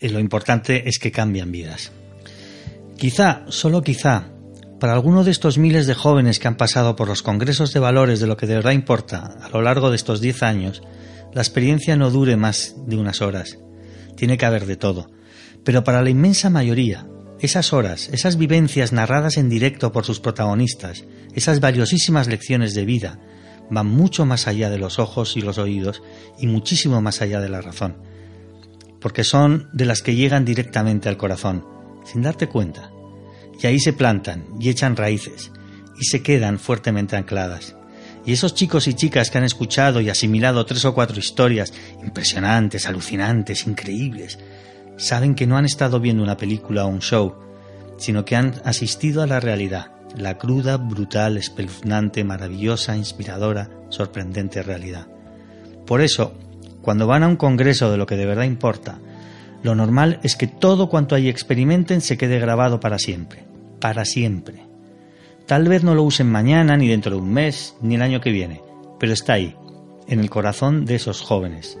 S4: eh, lo importante es que cambian vidas. Quizá, solo quizá, para alguno de estos miles de jóvenes que han pasado por los congresos de valores de lo que de verdad importa a lo largo de estos diez años, la experiencia no dure más de unas horas. Tiene que haber de todo. Pero para la inmensa mayoría, esas horas, esas vivencias narradas en directo por sus protagonistas, esas valiosísimas lecciones de vida, van mucho más allá de los ojos y los oídos y muchísimo más allá de la razón, porque son de las que llegan directamente al corazón, sin darte cuenta, y ahí se plantan y echan raíces y se quedan fuertemente ancladas. Y esos chicos y chicas que han escuchado y asimilado tres o cuatro historias impresionantes, alucinantes, increíbles, saben que no han estado viendo una película o un show, sino que han asistido a la realidad, la cruda, brutal, espeluznante, maravillosa, inspiradora, sorprendente realidad. Por eso, cuando van a un congreso de lo que de verdad importa, lo normal es que todo cuanto ahí experimenten se quede grabado para siempre, para siempre. Tal vez no lo usen mañana, ni dentro de un mes, ni el año que viene, pero está ahí, en el corazón de esos jóvenes,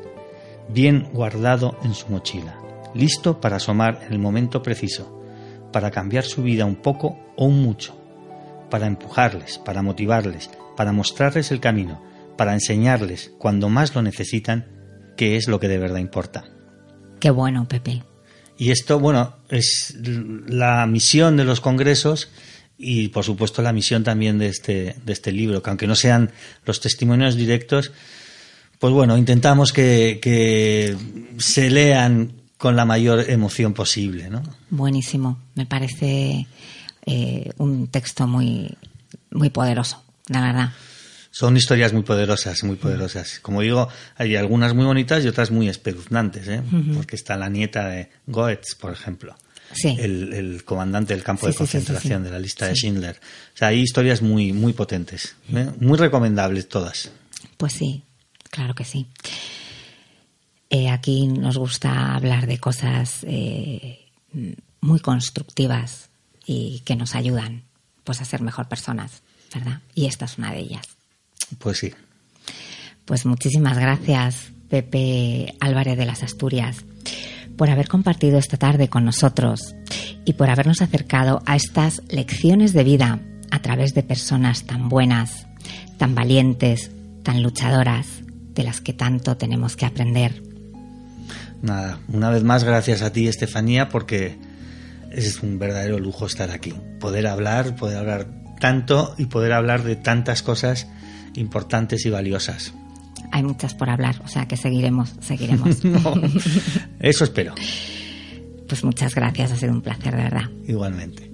S4: bien guardado en su mochila, listo para asomar en el momento preciso, para cambiar su vida un poco o un mucho, para empujarles, para motivarles, para mostrarles el camino, para enseñarles, cuando más lo necesitan, qué es lo que de verdad importa.
S3: Qué bueno, Pepe.
S4: Y esto, bueno, es la misión de los congresos y, por supuesto, la misión también de este, de este libro, que aunque no sean los testimonios directos, pues bueno, intentamos que, que se lean con la mayor emoción posible, ¿no?
S3: Buenísimo. Me parece eh, un texto muy, muy poderoso, la verdad.
S4: Son historias muy poderosas, muy poderosas. Como digo, hay algunas muy bonitas y otras muy espeluznantes, ¿eh? porque está la nieta de Goetz, por ejemplo.
S3: Sí.
S4: El, el comandante del campo
S3: Sí,
S4: de concentración
S3: sí.
S4: de la lista de Schindler. O sea, hay historias muy, muy potentes, ¿eh? muy recomendables todas.
S3: Pues sí, claro que sí. Eh, aquí nos gusta hablar de cosas eh, muy constructivas y que nos ayudan pues a ser mejor personas, ¿verdad? Y esta es una de ellas.
S4: Pues sí.
S3: Pues muchísimas gracias, Pepe Álvarez de las Asturias, por haber compartido esta tarde con nosotros y por habernos acercado a estas lecciones de vida a través de personas tan buenas, tan valientes, tan luchadoras, de las que tanto tenemos que aprender.
S4: Nada, una vez más, gracias a ti, Estefanía, porque es un verdadero lujo estar aquí. Poder hablar, poder hablar tanto y poder hablar de tantas cosas importantes y valiosas.
S3: Hay muchas por hablar, o sea que seguiremos, seguiremos.
S4: Eso espero,
S3: pues muchas gracias, ha sido un placer, de verdad.
S4: igualmente.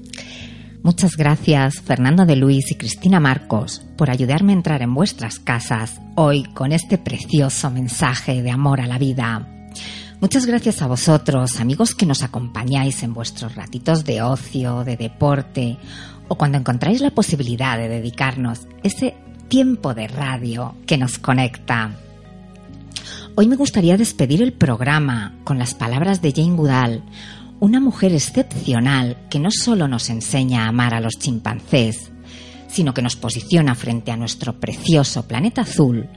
S3: Muchas gracias Fernando de Luis y Cristina Marcos por ayudarme a entrar en vuestras casas hoy con este precioso mensaje de amor a la vida. Muchas gracias a vosotros, amigos que nos acompañáis en vuestros ratitos de ocio, de deporte o cuando encontráis la posibilidad de dedicarnos ese tiempo de radio que nos conecta. Hoy me gustaría despedir el programa con las palabras de Jane Goodall, una mujer excepcional que no solo nos enseña a amar a los chimpancés, sino que nos posiciona frente a nuestro precioso planeta azul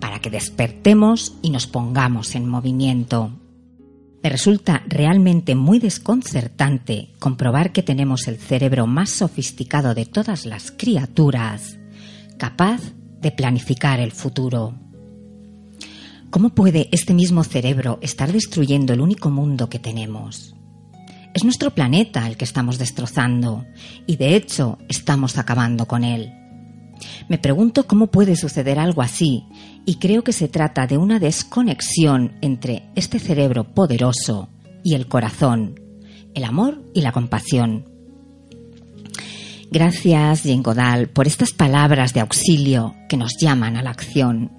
S3: para que despertemos y nos pongamos en movimiento. Me resulta realmente muy desconcertante comprobar que tenemos el cerebro más sofisticado de todas las criaturas, capaz de planificar el futuro. ¿Cómo puede este mismo cerebro estar destruyendo el único mundo que tenemos? Es nuestro planeta el que estamos destrozando y de hecho estamos acabando con él. Me pregunto cómo puede suceder algo así y creo que se trata de una desconexión entre este cerebro poderoso y el corazón, el amor y la compasión. Gracias, Jane Godal, por estas palabras de auxilio que nos llaman a la acción.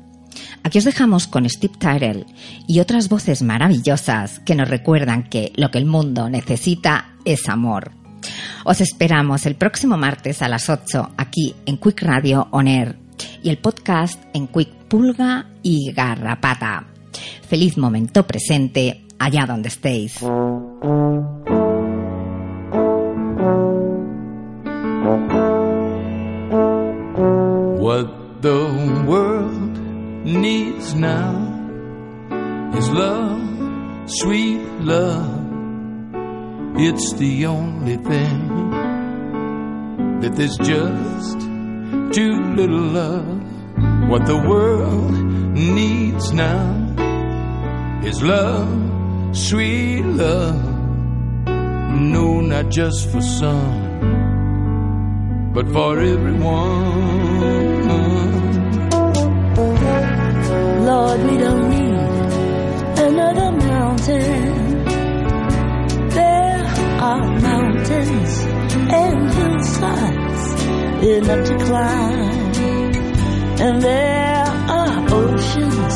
S3: Aquí os dejamos con Steve Tyrell y otras voces maravillosas que nos recuerdan que lo que el mundo necesita es amor. Os esperamos el próximo martes a las 8 aquí en Quick Radio On Air y el podcast en Quick Pulga y Garrapata. Feliz momento presente allá donde estéis.
S5: What the world
S2: needs now is love, sweet love. It's the only thing that there's just too little love. What the world needs now is love, sweet love. No, not just for some, but for everyone.
S5: Lord, we don't need another mountain. There are mountains and hillsides enough to climb. And there are oceans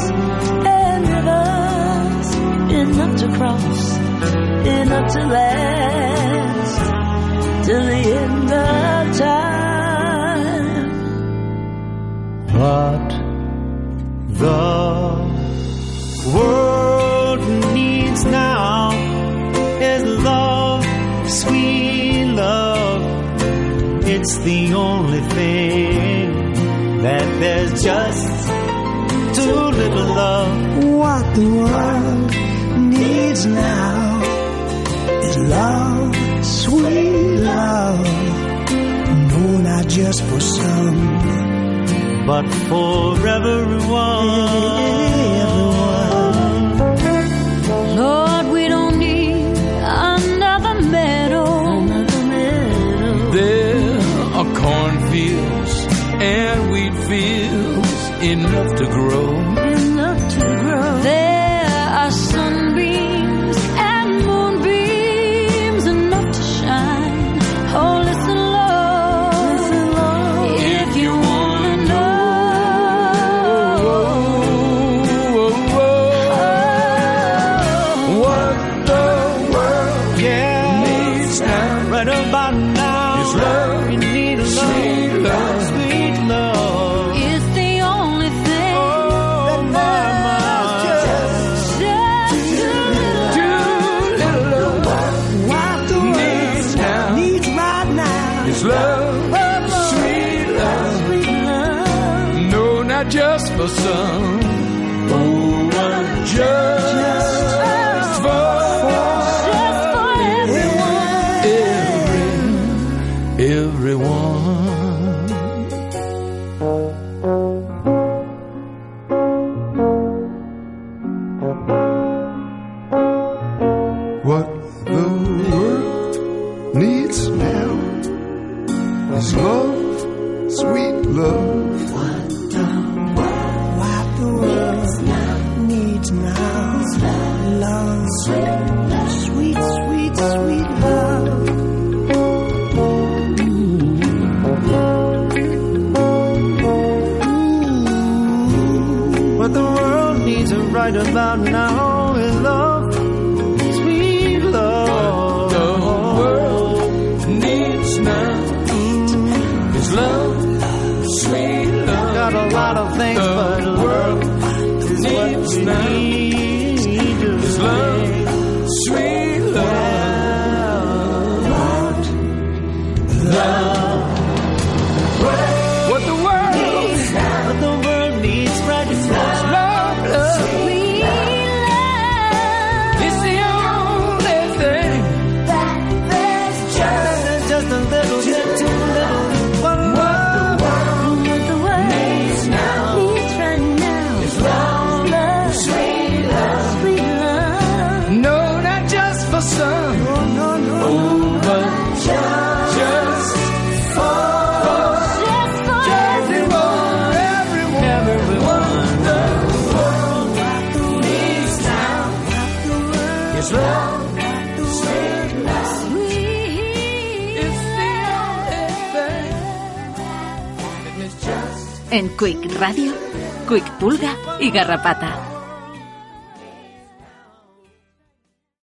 S5: and rivers enough to cross, enough to last till the end of time.
S2: But the It's the only thing that there's just too little love.
S6: What the world needs now is love, sweet love. No, not just for some,
S2: but for everyone. enough to grow.
S1: garrapata.